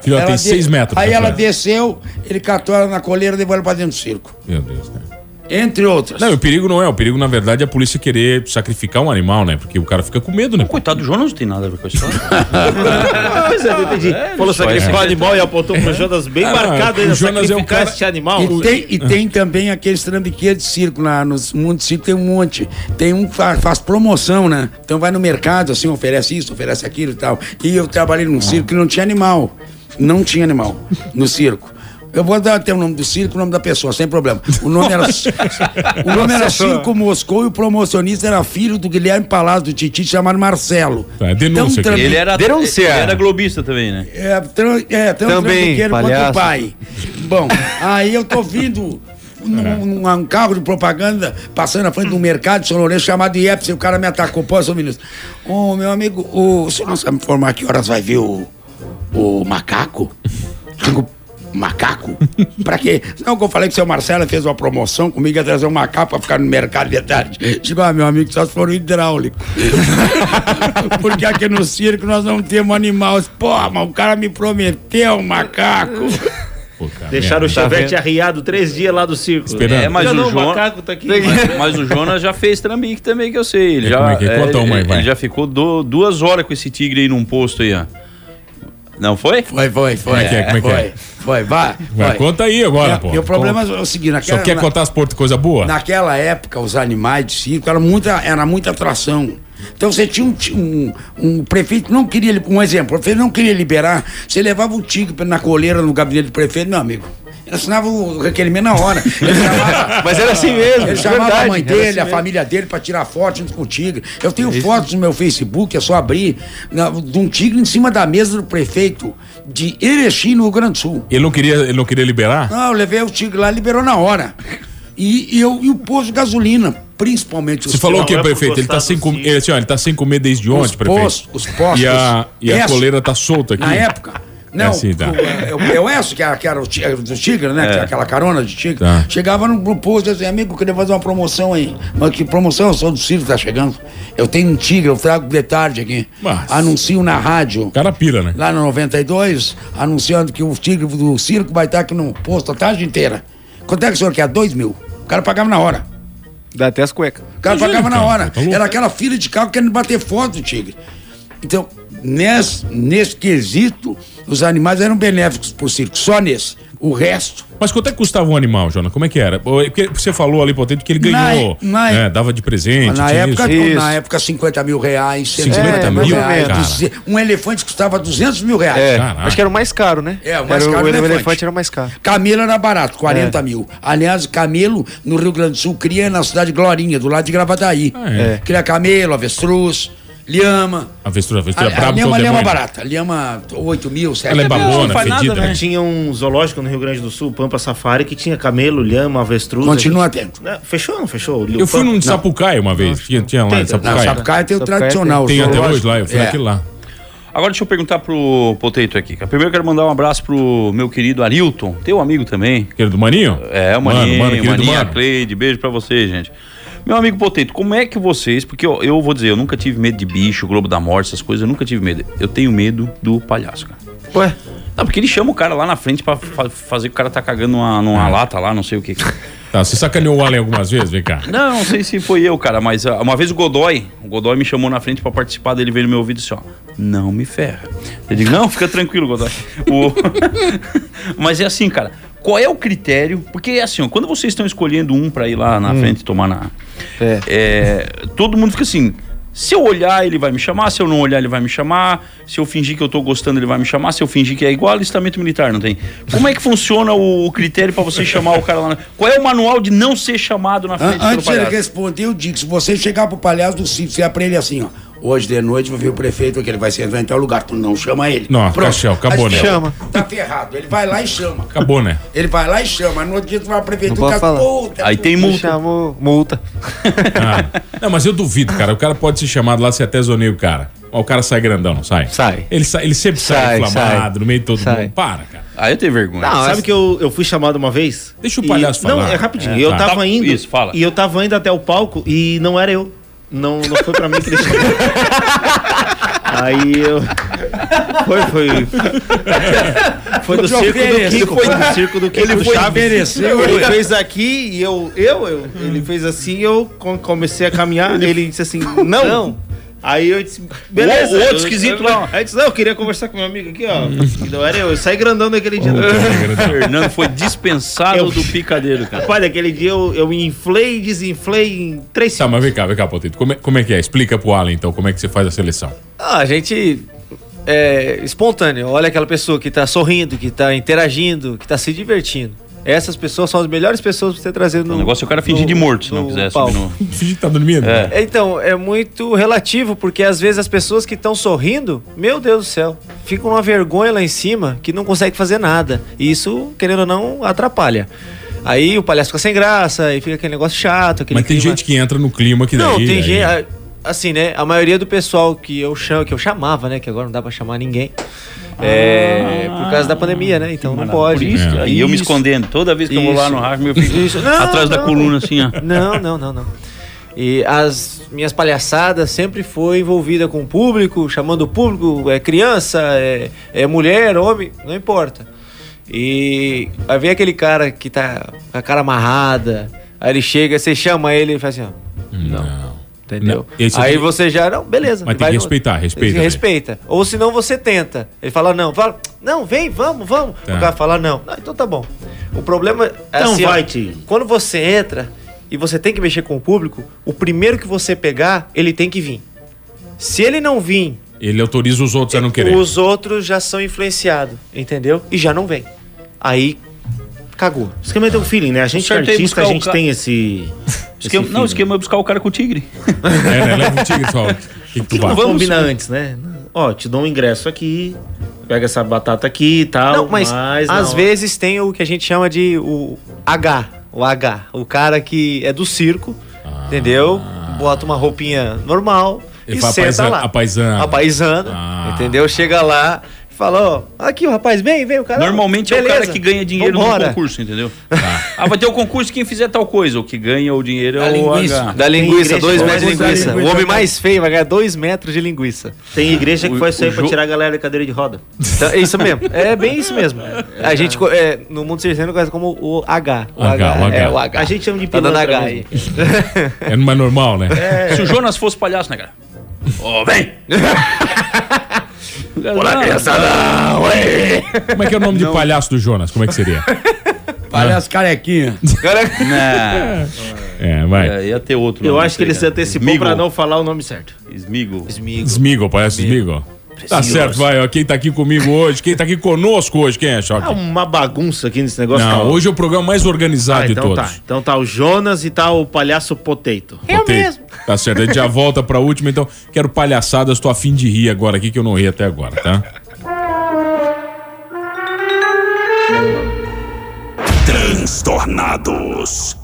Filhote, tem Ela seis de- metros. Aí tá ela desceu, ele catou ela na coleira e levou ela pra dentro do circo. Meu Deus, cara. Entre outras. Não, o perigo não é. O perigo, na verdade, é a polícia querer sacrificar um animal, né? Porque o cara fica com medo, né? pô? Coitado do Jonas não tem nada a ver com a história. Pois é, eu entendi. Falou sacrificar o animal e apontou pro Jonas bem Ah, marcado o ainda, Jonas é um cara- este animal. E tem, e tem também aqueles trambiqueiros de circo lá nos mundos de circo, tem um monte. Tem um que faz, faz promoção, né? Então vai no mercado, assim, oferece isso, oferece aquilo e tal. E eu trabalhei num circo que não tinha animal. Não tinha animal no circo. Eu vou dar até o nome do circo, o nome da pessoa, sem problema. O nome era, o nome era Circo Moscou e o promocionista era filho do Guilherme Palácio do Titi, chamado Marcelo. Tá, é denúncia Então. Ele era, Denunciar. ele era globista também, né? É, tran, é tão Também, quanto o pai. Bom, aí eu tô vindo num, num- um carro de propaganda passando na frente de um mercado de São Lourenço chamado IEPS e o cara me atacou. Pô, seu ministro. Ô, meu amigo, o, o senhor não sabe me informar que horas vai ver o, o macaco? Digo, macaco? pra quê? Não, que eu falei que o seu Marcelo fez uma promoção comigo, ia trazer um macaco pra ficar no mercado de tarde. Digo, ah, meu amigo, só se for o hidráulico. Porque aqui no circo nós não temos animal. Pô, mas o cara me prometeu um macaco. Pô, cara, Deixaram o merda. chevette arriado três dias lá do circo. Esperando. É, mas o não, Jonas- macaco tá aqui. Mas, mas o Jonas já fez trambique também, que eu sei. Ele já, é é? Conta ele, uma aí, vai. ele já ficou do- duas horas com esse tigre aí num posto aí, ó. Não foi? Foi, foi, foi. Como é que é? Como é que foi, é? foi, vai. Vai, conta aí agora, É, pô. E o problema é o seguinte, Só naquela, quer na- contar as portas coisa boa? naquela época, os animais de circo eram muita, era muita atração. Então você tinha um, um, um prefeito que não queria, um exemplo, o prefeito não queria liberar, você levava o tigre na coleira no gabinete do prefeito, meu amigo. Ele assinava o requerimento na hora. Ele chamava, Mas era assim mesmo, Ele chamava verdade, a mãe dele, assim a mesmo. família dele pra tirar foto junto com o tigre. Eu tenho fotos no meu Facebook, é só abrir, na- de um tigre em cima da mesa do prefeito de Erechim, no Rio Grande do Sul. Ele não queria, ele não queria liberar? Não, eu levei o tigre lá, liberou na hora. E, e eu, e o posto de gasolina, principalmente os Você falou o que, é prefeito? Ele tá, sem com... ele, assim, ó, ele tá sem comer desde ontem, prefeito. postos, os postos. E a, e a coleira tá solta aqui. Na época. Não, É assim, tá. é, o- é que era, que era o Tigre, né? Que era aquela carona de Tigre. Tá. Chegava no, no posto e dizia, amigo, eu queria fazer uma promoção aí. Mas que promoção? Eu sou do circo, tá chegando. Eu tenho um Tigre, eu trago de tarde aqui. Mas- Anuncio na rádio. O cara pira, né? Lá no 92, anunciando que o Tigre do circo vai estar aqui no posto a tarde inteira. Quanto é que o senhor quer? Dois mil. O cara pagava na hora. Dá até as cuecas. O cara Imagina, pagava na cara, hora. tá. Era aquela fila de carro querendo bater foto do tigre. Então, nesse, nesse quesito, os animais eram benéficos pro circo, só nesse. O resto. Mas quanto é que custava um animal, Jonas? Como é que era? Porque você falou ali, potente, que ele ganhou. Na- na- né, dava de presente. Na tinha época, isso. na época, 50 mil reais, 50 150 mil mil, reais. cara. Um elefante custava 200 mil reais. É, Caraca. acho que era o mais caro, né? É, o mais Era caro O o elefante. elefante era o mais caro. Camelo era barato, 40 É. mil. Aliás, camelo no Rio Grande do Sul cria na cidade de Glorinha, do lado de Gravataí. Ah, é. Cria camelo, avestruz, lhama. Avestruz, A, avestruz é a brabo lhama, todo a lhama demônio. barata. Lhama 8 mil, 7 Ela é mil. babona, faz nada, fedida. né? né? Tinha um zoológico no Rio Grande do Sul, Pampa Safari, que tinha camelo, lhama, avestruz. Continua A gente- atento. Não, fechou ou não fechou? Eu fui num de Não. Sapucaia uma vez. Tinha, tinha lá em Tem, Não, Sapucaia. Sapucaia tem o Sapucaia tradicional. Tem o até hoje lá, eu fui É. naquele lá. Agora deixa eu perguntar pro Potato aqui. Primeiro eu quero mandar um abraço pro meu querido Arilton, teu amigo também. Aquele do Maninho? É, o Mano, Maninho, mano, querido Maninho, a mano. Cleide, beijo pra vocês, gente. Meu amigo Potato, como é que vocês, porque eu, eu vou dizer, eu nunca tive medo de bicho, Globo da Morte, essas coisas, eu nunca tive medo. Eu tenho medo do palhaço, cara. Ué? Não, porque ele chama o cara lá na frente pra fa- fazer que o cara tá cagando numa, numa lata lá, não sei o que. Tá, você sacaneou o Allen algumas vezes? Vem cá. Não, não sei se foi eu, cara, mas ah, uma vez o Godoy, o Godoy me chamou na frente pra participar dele, veio no meu ouvido e disse, ó, não me ferra. Eu digo, não, fica tranquilo, Godoy. O- mas é assim, cara, qual é o critério? Porque é assim, ó, quando vocês estão escolhendo um pra ir lá na frente tomar na... É. é, todo mundo fica assim, se eu olhar, ele vai me chamar, se eu não olhar, ele vai me chamar, se eu fingir que eu tô gostando, ele vai me chamar, se eu fingir que é igual alistamento militar, não tem? Como é que funciona o, critério pra você chamar o cara lá? na- Qual é o manual de não ser chamado na frente An- pelo Antes de ele palhaço? responder, eu digo: se você chegar pro palhaço do sítio, você ele assim, ó. Hoje de noite vai vir o prefeito aqui, ele vai se entrar em tal lugar. Tu não chama ele. Não, Caixão, acabou, Mas né? Chama. Tá ferrado. Ele vai lá e chama. Acabou, né? Ele vai lá e chama. No outro dia tu vai à Não prefeitura. falar. puta, Aí tem Me multa. chamou multa. Ah, não, mas eu duvido, cara. O cara pode ser chamado lá, você até zoneia o cara. Ó, o cara sai grandão, não sai? Sai. Ele, sai, ele sempre sai, Sai, inflamado, sai. no meio de todo Sai. mundo. Para, cara. Aí eu tenho vergonha. Não, Sabe essa- que eu, eu fui chamado uma vez? Deixa o e- palhaço Não, falar. é rapidinho. É, eu tá. tava Tá, indo. isso, fala. E eu tava indo até o palco e não era eu. Não, não foi pra mim que ele chamou. Aí eu. Foi, foi. Foi do circo do. Kiko. Foi do circo do Kiko. Ele do foi Chaves. ofereceu. Ele fez aqui e eu. Eu, eu. Ele fez assim e eu com- comecei a caminhar. Ele disse assim: não. Não. Aí eu disse, beleza. O outro esquisito lá. Aí eu disse, não, eu queria conversar com meu amigo aqui, ó. Não era eu. Eu saí grandão naquele dia. Fernando foi dispensado Eu- do picadeiro, cara. Rapaz, aquele dia eu, eu inflei e desinflei em três Tá, mas segundos. vem cá, vem cá, Potito. Como é, como é que é? Explica pro Alan, então, como é que você faz a seleção. Ah, a gente é espontâneo. Olha aquela pessoa que tá sorrindo, que tá interagindo, que tá se divertindo. Essas pessoas são as melhores pessoas pra você trazer no. O negócio é o cara fingir no- de morto, se não quiser palco. subir no. Finge que tá dormindo. É. Então, é muito relativo, porque às vezes as pessoas que estão sorrindo, meu Deus do céu, ficam numa vergonha lá em cima que não consegue fazer nada. E isso, querendo ou não, atrapalha. Aí o palhaço fica sem graça, e fica aquele negócio chato, aquele Mas tem clima- gente que entra no clima que daí... Não, tem aí- gente. Assim, né? A maioria do pessoal que eu chamo, que eu chamava, né? Que agora não dá pra chamar ninguém. É. Por causa da pandemia, né? Então não pode. Por isso, É. aí eu me Isso. escondendo. Toda vez que eu vou lá Isso. no rádio, eu fico Isso. Não, atrás da não. coluna, assim, ó. Não, não, não, não. E as minhas palhaçadas sempre foi envolvida com o público, chamando o público, é criança, é, é mulher, homem, não importa. E aí vem aquele cara que tá com a cara amarrada, aí ele chega, você chama ele e faz assim, ó. Não. Entendeu? Não. E aí tem- você já, não, beleza. Mas tem vai que no- respeitar, respeita, Você né? Respeita. Ou senão você tenta. Ele fala, não, fala, não, vem, vamos, vamos. Tá. O cara fala, não. não. Então tá bom. O problema é Então assim, ó, vai, tio. quando você entra e você tem que mexer com o público, o primeiro que você pegar, ele tem que vir. Se ele não vir, Ele autoriza os outros a não querer. os outros já são influenciados, entendeu? E já não vem. Aí, cagou. O esquema é ter um feeling, né? A gente artista, a gente ca- tem esse. Esquema- não, o esquema é buscar o cara com o tigre. É, né? Leva o tigre só. O que, que não Vamos combina subir. antes, né? Ó, te dou um ingresso aqui, pega essa batata aqui e tal. Não, mas, na às hora- vezes tem o que a gente chama de o H, o H, o cara que é do circo, entendeu? Bota uma roupinha normal e fala senta paisana- lá. a paisana. A paisana, Ah. entendeu? Chega lá e fala, ó, aqui o rapaz, vem, vem o cara. Normalmente é o beleza, cara que ganha dinheiro vambora. no concurso, entendeu? Ah, vai ter o concurso quem fizer tal coisa. O que ganha o dinheiro Da é o linguiça. H. Da linguiça, dois metros de linguiça. usar O homem linguiça. mais feio vai ganhar dois metros de linguiça. Tem igreja que O- faz isso aí pra jo- tirar a galera da cadeira de roda. Então, é isso mesmo. É bem isso mesmo. A gente, co- é, no mundo circense, conhece como o H. O H, o H. É, o H. A gente chama de Tá dando pilantra H aí. É mais normal, né? Se o Jonas fosse palhaço, né, cara? Ó, vem! Olá, criançada! Como é que é o nome de palhaço do Jonas? Como é que seria? Palhaço carequinha. Não. É, vai. É, ia ter outro. Eu nome, acho que ele se antecipou Smigol. pra não falar o nome certo. Smigol. Smigo, palhaço Smigo. Tá certo, vai. Ó, quem tá aqui comigo hoje, quem tá aqui conosco hoje, quem é, Choque? É uma bagunça aqui nesse negócio. Não, tá? hoje é o programa mais organizado Ah, de então todos. tá. Então tá o Jonas e tá o palhaço Potato. Botei. Tá certo, a gente já volta pra última, então quero palhaçadas, tô afim de rir agora aqui, que eu não ri até agora, tá? Transtornados.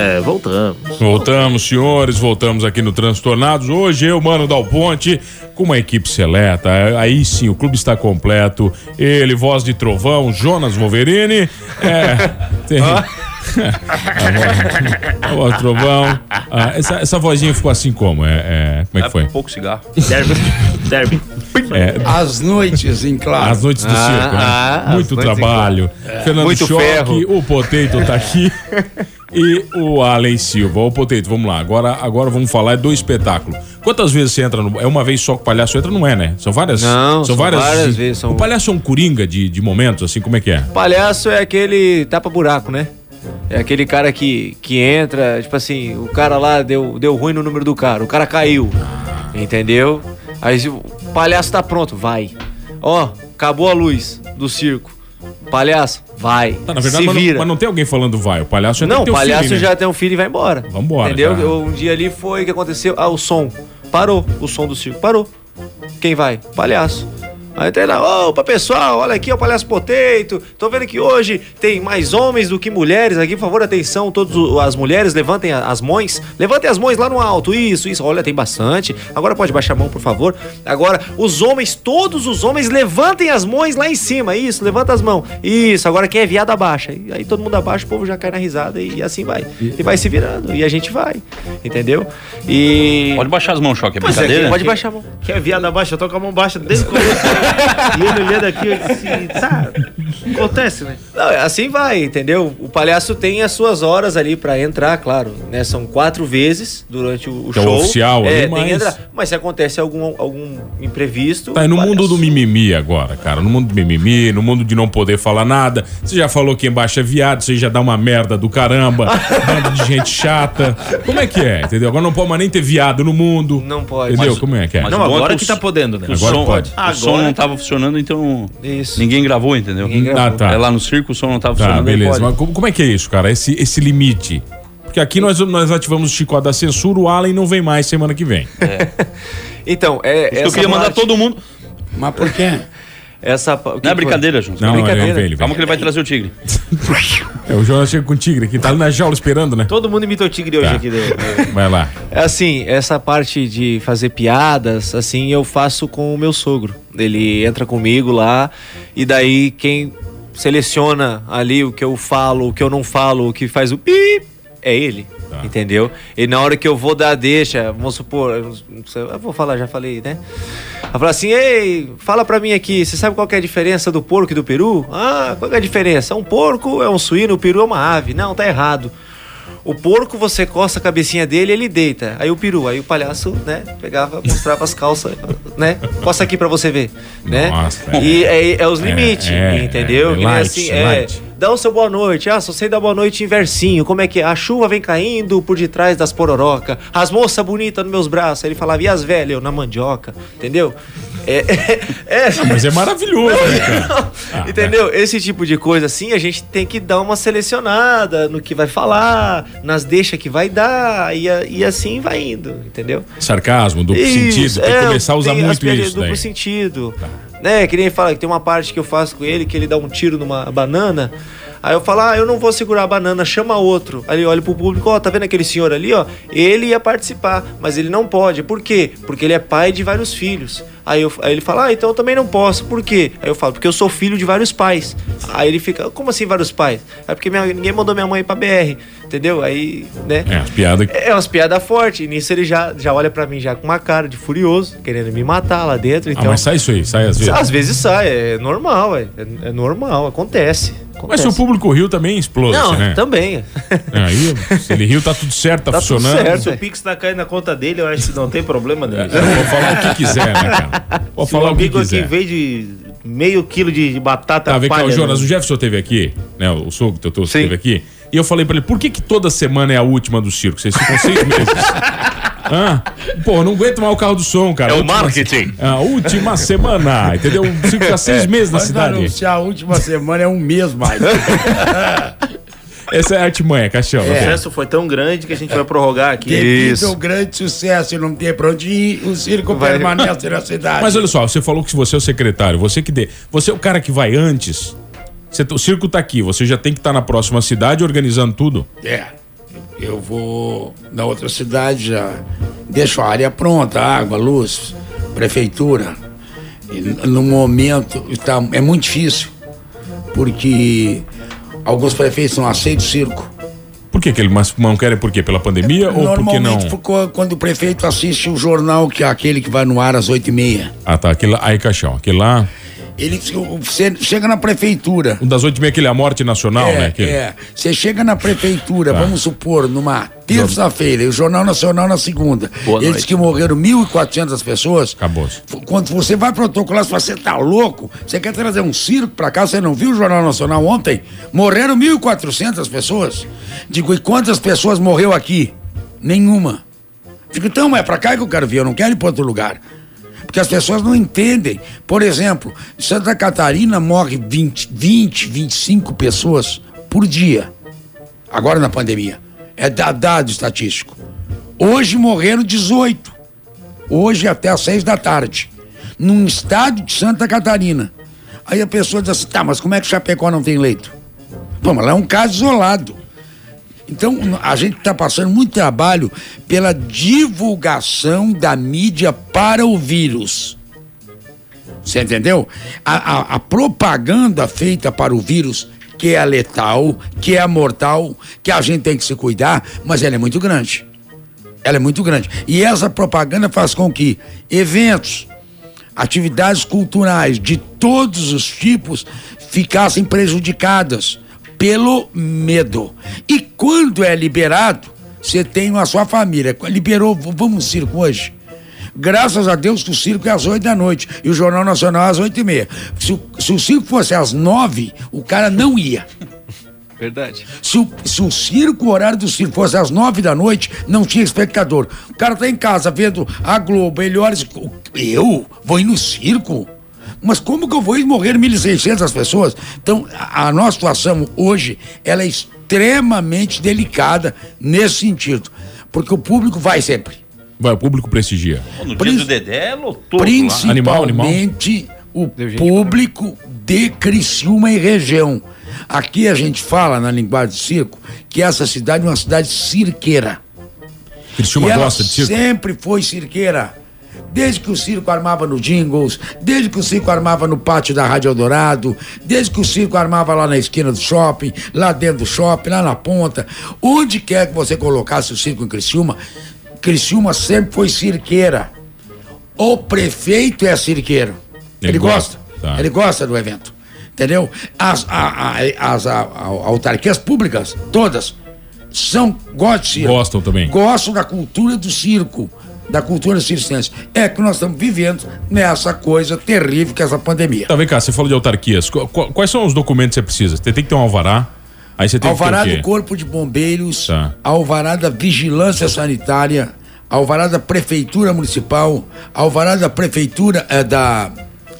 É, voltamos. Voltamos, senhores, voltamos aqui no Transtornados. Hoje eu, Mano Dal Ponte, com uma equipe seleta. Aí sim, o clube está completo. Ele, voz de trovão, Jonas Wolverine. É. Tem. A voz- a voz de trovão. Ah, essa, essa vozinha ficou assim como? É, é- como é que foi? pouco cigarro. Derby. Derby. É, As noites, em claro. As noites do Ah, circo, né? ah, Muito trabalho. claro. É. Fernando Muito Choque, ferro. o Potato tá aqui. e o Allen Silva. Ô, Potato, vamos lá. Agora, agora vamos falar do espetáculo. Quantas vezes você entra no. É uma vez só que o palhaço entra? Não é, né? São várias. Não, são várias vezes, são- O palhaço é um coringa de, de momentos, assim, como é que é? Palhaço é aquele tapa-buraco, né? É aquele cara que, que entra, tipo assim, o cara lá deu, deu ruim no número do cara, o cara caiu. Entendeu? Aí o palhaço tá pronto, vai. Ó, acabou a luz do circo. Palhaço, vai. Tá, na verdade, Se mas não, vira. mas não tem alguém falando vai. O palhaço já Não, tem que o palhaço feeling, né? já tem um filho e vai embora. Vambora, Entendeu? um dia ali foi o que aconteceu. Ah, o som. Parou. O som do circo. Parou. Quem vai? Palhaço. Aí tem lá, opa pessoal, olha aqui é o Palhaço Potato. Tô vendo que hoje tem mais homens do que mulheres aqui. Por favor, atenção, todas as mulheres, levantem as mãos. Levantem as mãos lá no alto. Isso, isso. Olha, tem bastante. Agora pode baixar a mão, por favor. Agora, os homens, todos os homens, levantem as mãos lá em cima. Isso, levanta as mãos. Isso, agora quem é viado abaixa. E aí todo mundo abaixa, o povo já cai na risada e assim vai. E vai se virando. E a gente vai. Entendeu? E. Pode baixar as mãos, Choque. É é, brincadeira? pode baixar a mão. Que é viado tô com a mão baixa desde o começo. e ele olhando aqui, eu disse, tá, acontece, né? Não, assim vai, entendeu? O palhaço tem as suas horas ali pra entrar, claro, né? São quatro vezes durante o, o Que é o show. oficial é, ali, tem mas- entrar. Mas se acontece algum, algum imprevisto. Tá, e no mundo do mimimi agora, cara. No mundo do mimimi, no mundo de não poder falar nada. Você já falou que embaixo é viado, você já dá uma merda do caramba. bando de gente chata. Como é que é? Entendeu? Agora não pode mais nem ter viado no mundo. Não pode. Entendeu? Mas- Como é que é? mas Não, é agora que tá podendo, né? o Agora som, pode. O som Agora- não tava funcionando, então Isso. ninguém gravou, entendeu? Ninguém gravou. Ah, tá. É lá no circo, o som não tava Tá, funcionando. beleza. pode. Mas como, como é que é isso, cara? Esse, esse limite. Porque aqui nós, nós ativamos o chicote da censura, o Allen não vem mais semana que vem. Então, é. Eu queria mandar parte- todo mundo. Mas por quê? Essa. que Não é que brincadeira, João. Não, não, ele Brincadeira. vem, ele vem. Calma que ele vai trazer o tigre. É, o Jonas chega com o tigre aqui, tá ali na jaula esperando, né? Todo mundo imita o tigre hoje Tá. aqui. né? Vai lá. É assim, essa parte de fazer piadas, assim, eu faço com o meu sogro. Ele entra comigo lá e daí quem seleciona ali o que eu falo, o que eu não falo, o que faz o pi é ele. Tá. Entendeu? E na hora que eu vou dar a deixa, vamos supor, eu vou falar, já falei, né? Ela fala assim: Ei, fala pra mim aqui, você sabe qual que é a diferença do porco e do peru? Ah, qual que é a diferença? Um porco é um suíno, o peru é uma ave. Não, tá errado. O porco, você coça a cabecinha dele ele deita. Aí o peru, aí o palhaço, né, pegava, mostrava as calças, né? Coça aqui pra você ver, né? Nossa, e é, é os É, limites, é, entendeu? é, nem light, assim, é, light. Dá o seu boa noite. Ah, só sei dar boa noite em versinho. Como é que é? A chuva vem caindo por detrás das pororoca. As moças bonitas nos meus braços. Aí ele falava, e as velhas? Eu na mandioca. Entendeu? É, é, é- Mas é maravilhoso, né? Ah, Entendeu? Esse tipo de coisa assim, a gente tem que dar uma selecionada no que vai falar, nas deixas que vai dar, e, e assim vai indo, entendeu? Sarcasmo, duplo Isso, sentido. Tem que é, começar a usar muito isso duplo daí. sentido. Né? Que nem fala que tem uma parte que eu faço com ele que ele dá um tiro numa banana. Aí eu falo, ah, eu não vou segurar a banana, chama outro. Aí ele olha pro público, ó, tá vendo aquele senhor ali, ó? Ele ia participar, mas ele não pode. Por quê? Porque ele é pai de vários filhos. Aí, eu- aí ele fala, ah, então eu também não posso. Por quê? Aí eu falo, porque eu sou filho de vários pais. Aí ele fica, como assim vários pais? É porque minha- ninguém mandou minha mãe pra BR, entendeu? Aí, né? É, as piadas. É umas piadas fortes. E nisso ele já, já olha pra mim já com uma cara de furioso, querendo me matar lá dentro. Ah, Então, mas sai isso aí, sai às vezes. às vezes sai, é normal, é, é, é normal, acontece. Mas se o público riu também explode, Não, né? também. Aí, se ele riu, tá tudo certo, tá, Tá tudo funcionando. certo. Se o Pix tá caindo na conta dele, eu acho que não tem problema nenhum. Eu vou falar o que quiser, né, cara? Vou Se o falar o que amigo aqui quiser. veio de meio quilo de batata Tá, vem cá, palha, o Jonas, né? o Jefferson teve aqui, né? O sogro teu esteve aqui. E eu falei pra ele, por que que toda semana é a última do circo? Vocês ficam seis meses. Hã? Pô, não aguento mais o carro do som, cara. É o marketing. A última semana, entendeu? O circo fica seis meses na cidade. anunciar a última semana é um mês mais. Essa é a artimanha, Caixão. O sucesso foi tão grande que a gente vai prorrogar aqui. Devido ao grande sucesso e não ter pra onde ir, o circo Vai- permanece na cidade. Mas olha só, você falou que você é o secretário, você que dê, você é o cara que vai antes. Você- o circo tá aqui, você já tem que estar na próxima cidade organizando tudo. É. Eu vou na outra cidade já. Deixo a área pronta, água, luz, prefeitura. E no momento tá, é muito difícil. Porque alguns prefeitos não aceitam o circo. Por que, que ele não querem? Por quê? Pela pandemia ou porque não? Normalmente quando o prefeito assiste o jornal, que é aquele que vai no ar às oito e meia. Ah, tá. Aquele lá, aí, Caixão. Aquele lá. Ele você chega na prefeitura. Um das oito e meia, aquele é a morte nacional, é, né? Aquele. É, você chega na prefeitura, Tá. vamos supor, numa terça-feira, e o Jornal Nacional na segunda. Boa Eles noite. que morreram 1.400 pessoas. Acabou. Quando você vai protocolar, você fala, você tá louco? Você quer trazer um circo pra cá? Você não viu o Jornal Nacional ontem? Morreram 1.400 pessoas. Digo, e quantas pessoas morreu aqui? Nenhuma. Digo, então é pra cá que eu quero vir, eu não quero ir pra outro lugar. Porque as pessoas não entendem. Por exemplo, em Santa Catarina morre 20, 20 25 pessoas por dia. Agora na pandemia. É da- dado estatístico. Hoje morreram 18. Hoje até às 6 da tarde. Num estado de Santa Catarina. Aí a pessoa diz assim, tá, mas como é que Chapecó não tem leito? Pô, mas lá é um caso isolado. Então, a gente está passando muito trabalho pela divulgação da mídia para o vírus. Você entendeu? A, a- a propaganda feita para o vírus, que é letal, que é mortal, que a gente tem que se cuidar, mas ela é muito grande. Ela é muito grande. E essa propaganda faz com que eventos, atividades culturais de todos os tipos ficassem prejudicadas pelo medo. E quando é liberado, você tem a sua família. Liberou, vamos no circo hoje? Graças a Deus que o circo é às oito da noite e o Jornal Nacional às oito e meia. Se o, se o circo fosse às nove, o cara não ia. Verdade. Se o, se o circo, o horário do circo fosse às nove da noite, não tinha espectador. O cara tá em casa vendo a Globo, ele olha e diz, eu vou ir no circo? Mas como que eu vou morrer 1.600 pessoas? Então, a, a nossa situação hoje, ela é extremamente delicada nesse sentido. Porque o público vai sempre. Vai, o público prestigia. No dia do Dedé, lotou. Principalmente o público de Criciúma e região. Aqui a gente fala na linguagem de circo que essa cidade é uma cidade cirqueira. Criciúma e ela gosta de circo? sempre foi cirqueira. Desde que o circo armava no Jingles, desde que o circo armava no pátio da Rádio Eldorado, desde que o circo armava lá na esquina do shopping, lá dentro do shopping, lá na ponta. Onde quer que você colocasse o circo em Criciúma, Criciúma sempre foi cirqueira. O prefeito é cirqueiro. Ele Ele, gosta, gosta. tá. Ele gosta do evento. Entendeu? As, a- a- as a- autarquias públicas, todas, são, gostam de circo. Gostam também. Gostam da cultura do circo, da cultura circense. É que nós estamos vivendo nessa coisa terrível que é essa pandemia. Tá, vem cá, você falou de autarquias. Qu- qu- quais são os documentos que você precisa? Você tem que ter um alvará. Aí você tem Alvará do? Corpo de Bombeiros, Tá. alvará da Vigilância Sanitária, alvará da Prefeitura Municipal, alvará da Prefeitura, eh, da,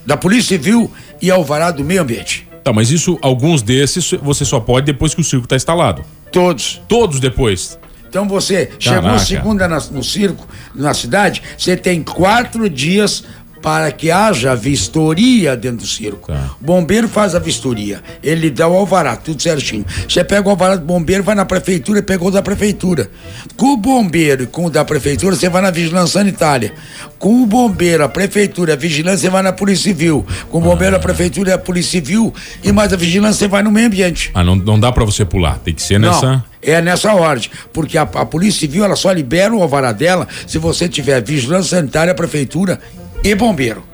da Polícia Civil e alvará do Meio Ambiente. Tá, mas isso, alguns desses, você só pode depois que o circo tá instalado. Todos. Todos depois. Então você chegou Caraca. segunda na- no circo, na cidade, você tem quatro dias para que haja vistoria dentro do circo. Tá. O bombeiro faz a vistoria, ele dá o alvará, tudo certinho. Você pega o alvará do bombeiro, vai na prefeitura e pegou o da prefeitura. Com o bombeiro e com o da prefeitura, você vai na vigilância sanitária. Com o bombeiro, a prefeitura, a vigilância, você vai na polícia civil. Com o bombeiro, a prefeitura e a polícia civil e mais a vigilância, você vai no meio ambiente. Ah, não, não dá pra você pular. Tem que ser nessa. Não, é nessa ordem. Porque a, a Polícia Civil ela só libera o alvará dela se você tiver vigilância sanitária, prefeitura e bombeiro.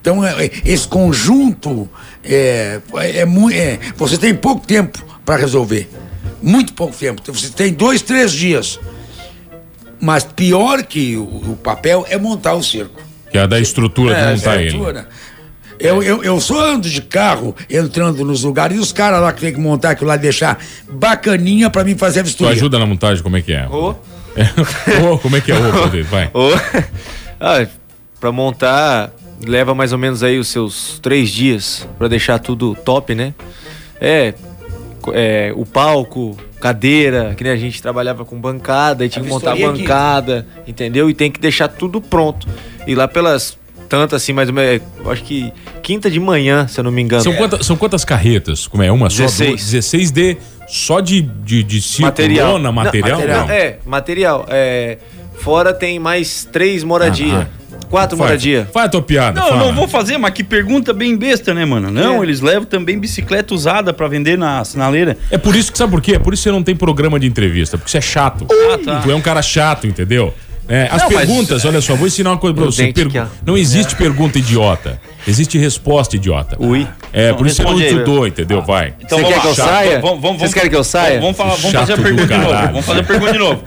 Então, é- é- esse conjunto é, é, muito. você tem pouco tempo para resolver. Muito pouco tempo. Você tem dois, três dias. Mas pior que o, o papel é montar o circo. Que é da estrutura É, de montar ele. Eu, eu, eu só ando de carro entrando nos lugares e os caras lá que tem que montar aquilo lá, deixar bacaninha pra mim fazer a Tu vistoria. ajuda na montagem, como é que é? Ô. Ô, como é que é o poder? Vai. Ô, ah, pra montar, leva mais ou menos aí os seus três dias pra deixar tudo top, né? É, é, o palco, cadeira, que nem a gente trabalhava com bancada e tinha que montar a vistoria aqui. bancada, entendeu? E tem que deixar tudo pronto. E lá pelas tantas assim, mais ou menos, eu acho que quinta de manhã, se eu não me engano. São, quantas, são quantas carretas? Como é? Uma só? 16. Duas? 16 de. Só de, de, de circo, material. lona, material? Não, Não. É, material. É, fora tem mais três moradia. Quatro Faz- moradia. Faz a tua piada. Não, fala. não vou fazer, mas que pergunta bem besta, né, mano? Não, É. eles levam também bicicleta usada pra vender na sinaleira. É por isso que, sabe por quê? É por isso que você não tem programa de entrevista, porque você é chato. Ah, tá. Tu é um cara chato, entendeu? É, as Não, mas- perguntas, olha só, vou ensinar uma coisa pra você. ó. Não existe pergunta idiota. Existe resposta idiota. Ui. É, Então, por isso você não responde aí, estudou, entendeu? Vai. Então Você vamos quer lá. que eu Chato. saia? Vamos, vamos, Vocês querem que eu saia? Vamos, falar, vamos fazer a pergunta de novo. caralho. Vamos fazer a pergunta de novo.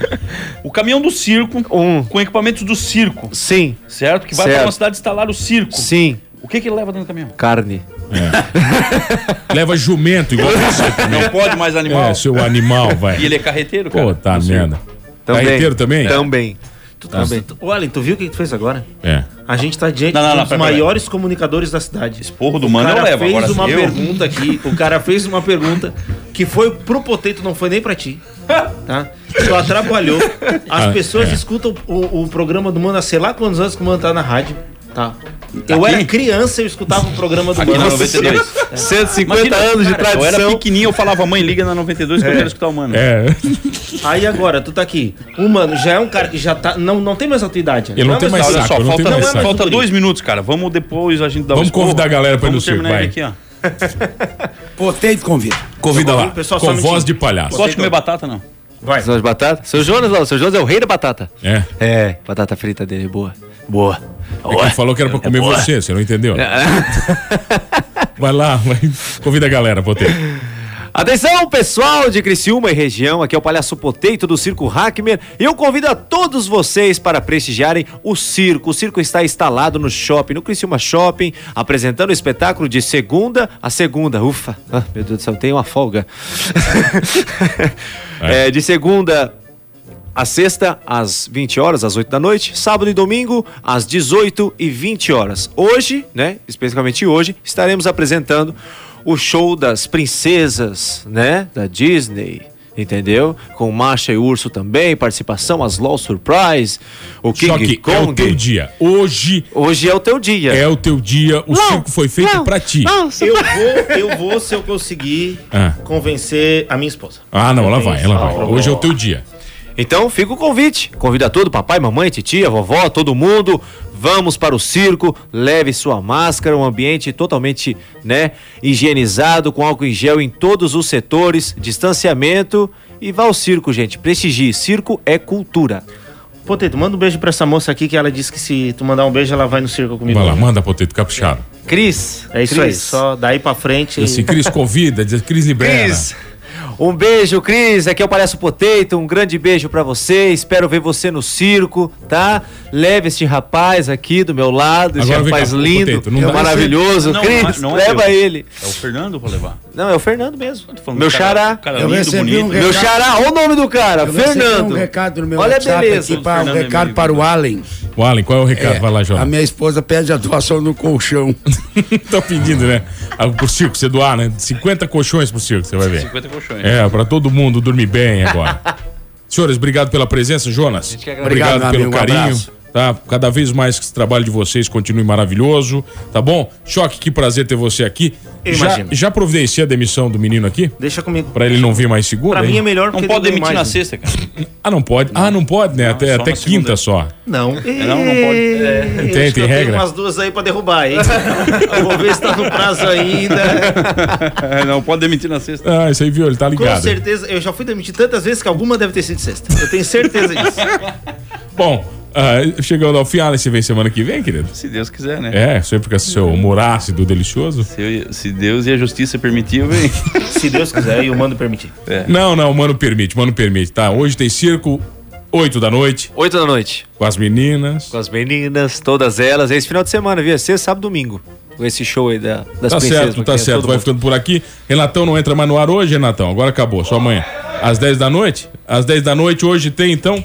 O caminhão do circo, Um. com equipamentos do circo, Sim, certo? Que vai Certo. pra uma cidade instalar o circo. sim. O que que ele leva dentro do caminhão? Carne. Leva jumento igual você. Não pode mais animal. É, seu animal, vai. E ele é carreteiro, cara. Pô, tá merda. Carreteiro também? Também. Tu, tá, tu, ô, Alan, tu viu o que tu fez agora? É. A gente tá diante Não, não, não, dos pera, pera. maiores comunicadores da cidade. Porro do O mano eu cara levo. fez Agora uma eu... pergunta aqui. O cara fez uma pergunta que foi pro Poteto, não foi nem pra ti. Tá? Tu atrapalhou. As Ah, pessoas é. escutam o, o programa do Mano há sei lá quantos anos que o Mano tá na rádio. Tá. Eu era criança e eu escutava o programa do Aqui Mano. na 92. 150 Imagina, anos de cara, Eu era tradição. pequenininho, eu falava, mãe, liga na 92 que eu quero escutar o mano. É. Aí agora, tu tá aqui. O Mano já é um cara que já tá. Não, não tem mais a tua idade. Ele não é tem mais Olha saco, só, eu não falta, tenho mais saco. falta dois minutos, cara. Vamos depois a gente dar Vamos esporro. convidar a galera pra ir no Vamos circo, terminar vai. ele aqui, ó. Poteito convida. Convida lá. Pessoal, só com um voz de palhaço. Gosta de comer batata, não? Vai. São as batatas? Seu Jonas, não. Seu Jonas é o rei da batata. É. É, batata frita dele, boa. Boa. É que ele falou que era pra comer boa. você, você não entendeu? Vai lá, vai. Convida a galera, Poteiro. Atenção, pessoal de Criciúma e região, aqui é o Palhaço Poteito do Circo Hackmer. Eu convido a todos vocês para prestigiarem o circo. O circo está instalado no shopping, no Criciúma Shopping, apresentando o espetáculo de segunda a segunda. Ufa, ah, meu Deus do céu, tem uma folga. É, de segunda a sexta, às 20 horas, às 8 da noite. Sábado e domingo, às 18 e 20 horas. Hoje, né? Especificamente hoje, estaremos apresentando o show das princesas, né? Da Disney. Entendeu? Com Masha e Urso também, participação, as Law Surprise, o King Só que é o Kong. teu dia. Hoje Hoje é o teu dia. é o teu dia. O circo foi feito pra ti. Eu vou, eu vou se eu conseguir Ah. convencer a minha esposa. Ah, não, ela vai, ela vai. Hoje é o teu dia. Então fica o convite. Convida todo, papai, mamãe, titia, vovó, todo mundo. Vamos para o circo, leve sua máscara, um ambiente totalmente, né, higienizado, com álcool em gel em todos os setores, distanciamento e vá ao circo, gente. Prestigie, circo é cultura. Poteto, manda um beijo pra essa moça aqui que ela disse que se tu mandar um beijo, ela vai no circo comigo. Vai lá, manda Poteto caprichado. Cris, É isso aí, só daí pra frente. Esse Cris convida, diz Cris libera. Cris, um beijo, Cris. Aqui é o Palhaço Potato. Um grande beijo pra você. Espero ver você no circo, tá? Leve este rapaz aqui do meu lado, esse rapaz cá, lindo, dá- maravilhoso. Cris, não é leva eu. ele. É o Fernando pra levar. Não, é o Fernando mesmo. Meu cara- xará. Cara lindo, bonito. um Meu xará, olha o nome do cara, Eu Fernando. um recado no meu Olha a WhatsApp beleza. aqui pra, um Fernando é recado meu para o Allen. O Allen, qual é o recado? É, Vai lá, a João. minha esposa pede a doação no colchão. Tô pedindo, né? Ah, Pro circo, você doar, né? 50 colchões pro circo, você vai ver. 50 colchões. É, pra todo mundo dormir bem agora. Senhores, obrigado pela presença, Jonas. Obrigado Obrigado, pelo amigo, um carinho. abraço. Tá? Cada vez mais que esse trabalho de vocês continue maravilhoso, tá bom? Choque, que prazer ter você aqui. Eu já, imagino. já providencia a demissão do menino aqui? Deixa comigo. Pra ele não vir mais segunda? Pra mim é melhor Não porque pode demitir na né? sexta, cara. Ah, não pode? ah, não pode, né? até só até na quinta segunda. só. Não. não, não pode. É, Tem- eu acho tem que eu regra? Tenho umas duas aí pra derrubar, hein? eu vou ver se tá no prazo ainda. não pode demitir na sexta. Ah, isso aí viu, ele tá Com ligado. certeza, eu já fui demitido tantas vezes que alguma deve ter sido sexta. Eu tenho certeza disso. Bom, Ah, chegando ao fim, Alan, você vem semana que vem, querido? Se Deus quiser, né? É, sempre com seu humor ácido delicioso. Se, eu- se Deus e a justiça permitir, eu venho. Se Deus quiser e o mando permitir. É. Não, não, mano permite, mano permite, tá? Hoje tem circo, 8 da noite, 8 da noite. com as meninas. Com as meninas, todas elas. Esse final de semana, viu? É sexta, sábado, domingo. Com esse show aí da, das Tá certo, tá certo. Vai mundo. ficando por aqui. Renatão não entra mais no ar hoje, Renatão. Agora acabou, só amanhã. Às 10 da noite? Às 10 da noite hoje tem, então,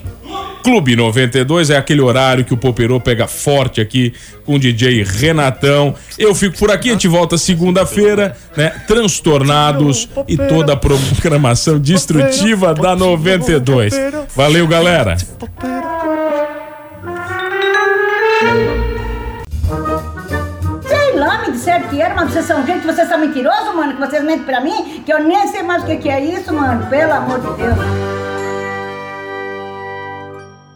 Clube 92. É aquele horário que o Poperô pega forte aqui com o DJ Renatão. Eu fico por aqui, a gente volta segunda-feira, né? Transtornados e toda a programação destrutiva da 92. Valeu, galera. Sei lá, me disseram que era, mas vocês são gente, vocês são mentirosos, mano, que vocês mentem pra mim, que eu nem sei mais o que, que é isso, mano, pelo amor de Deus.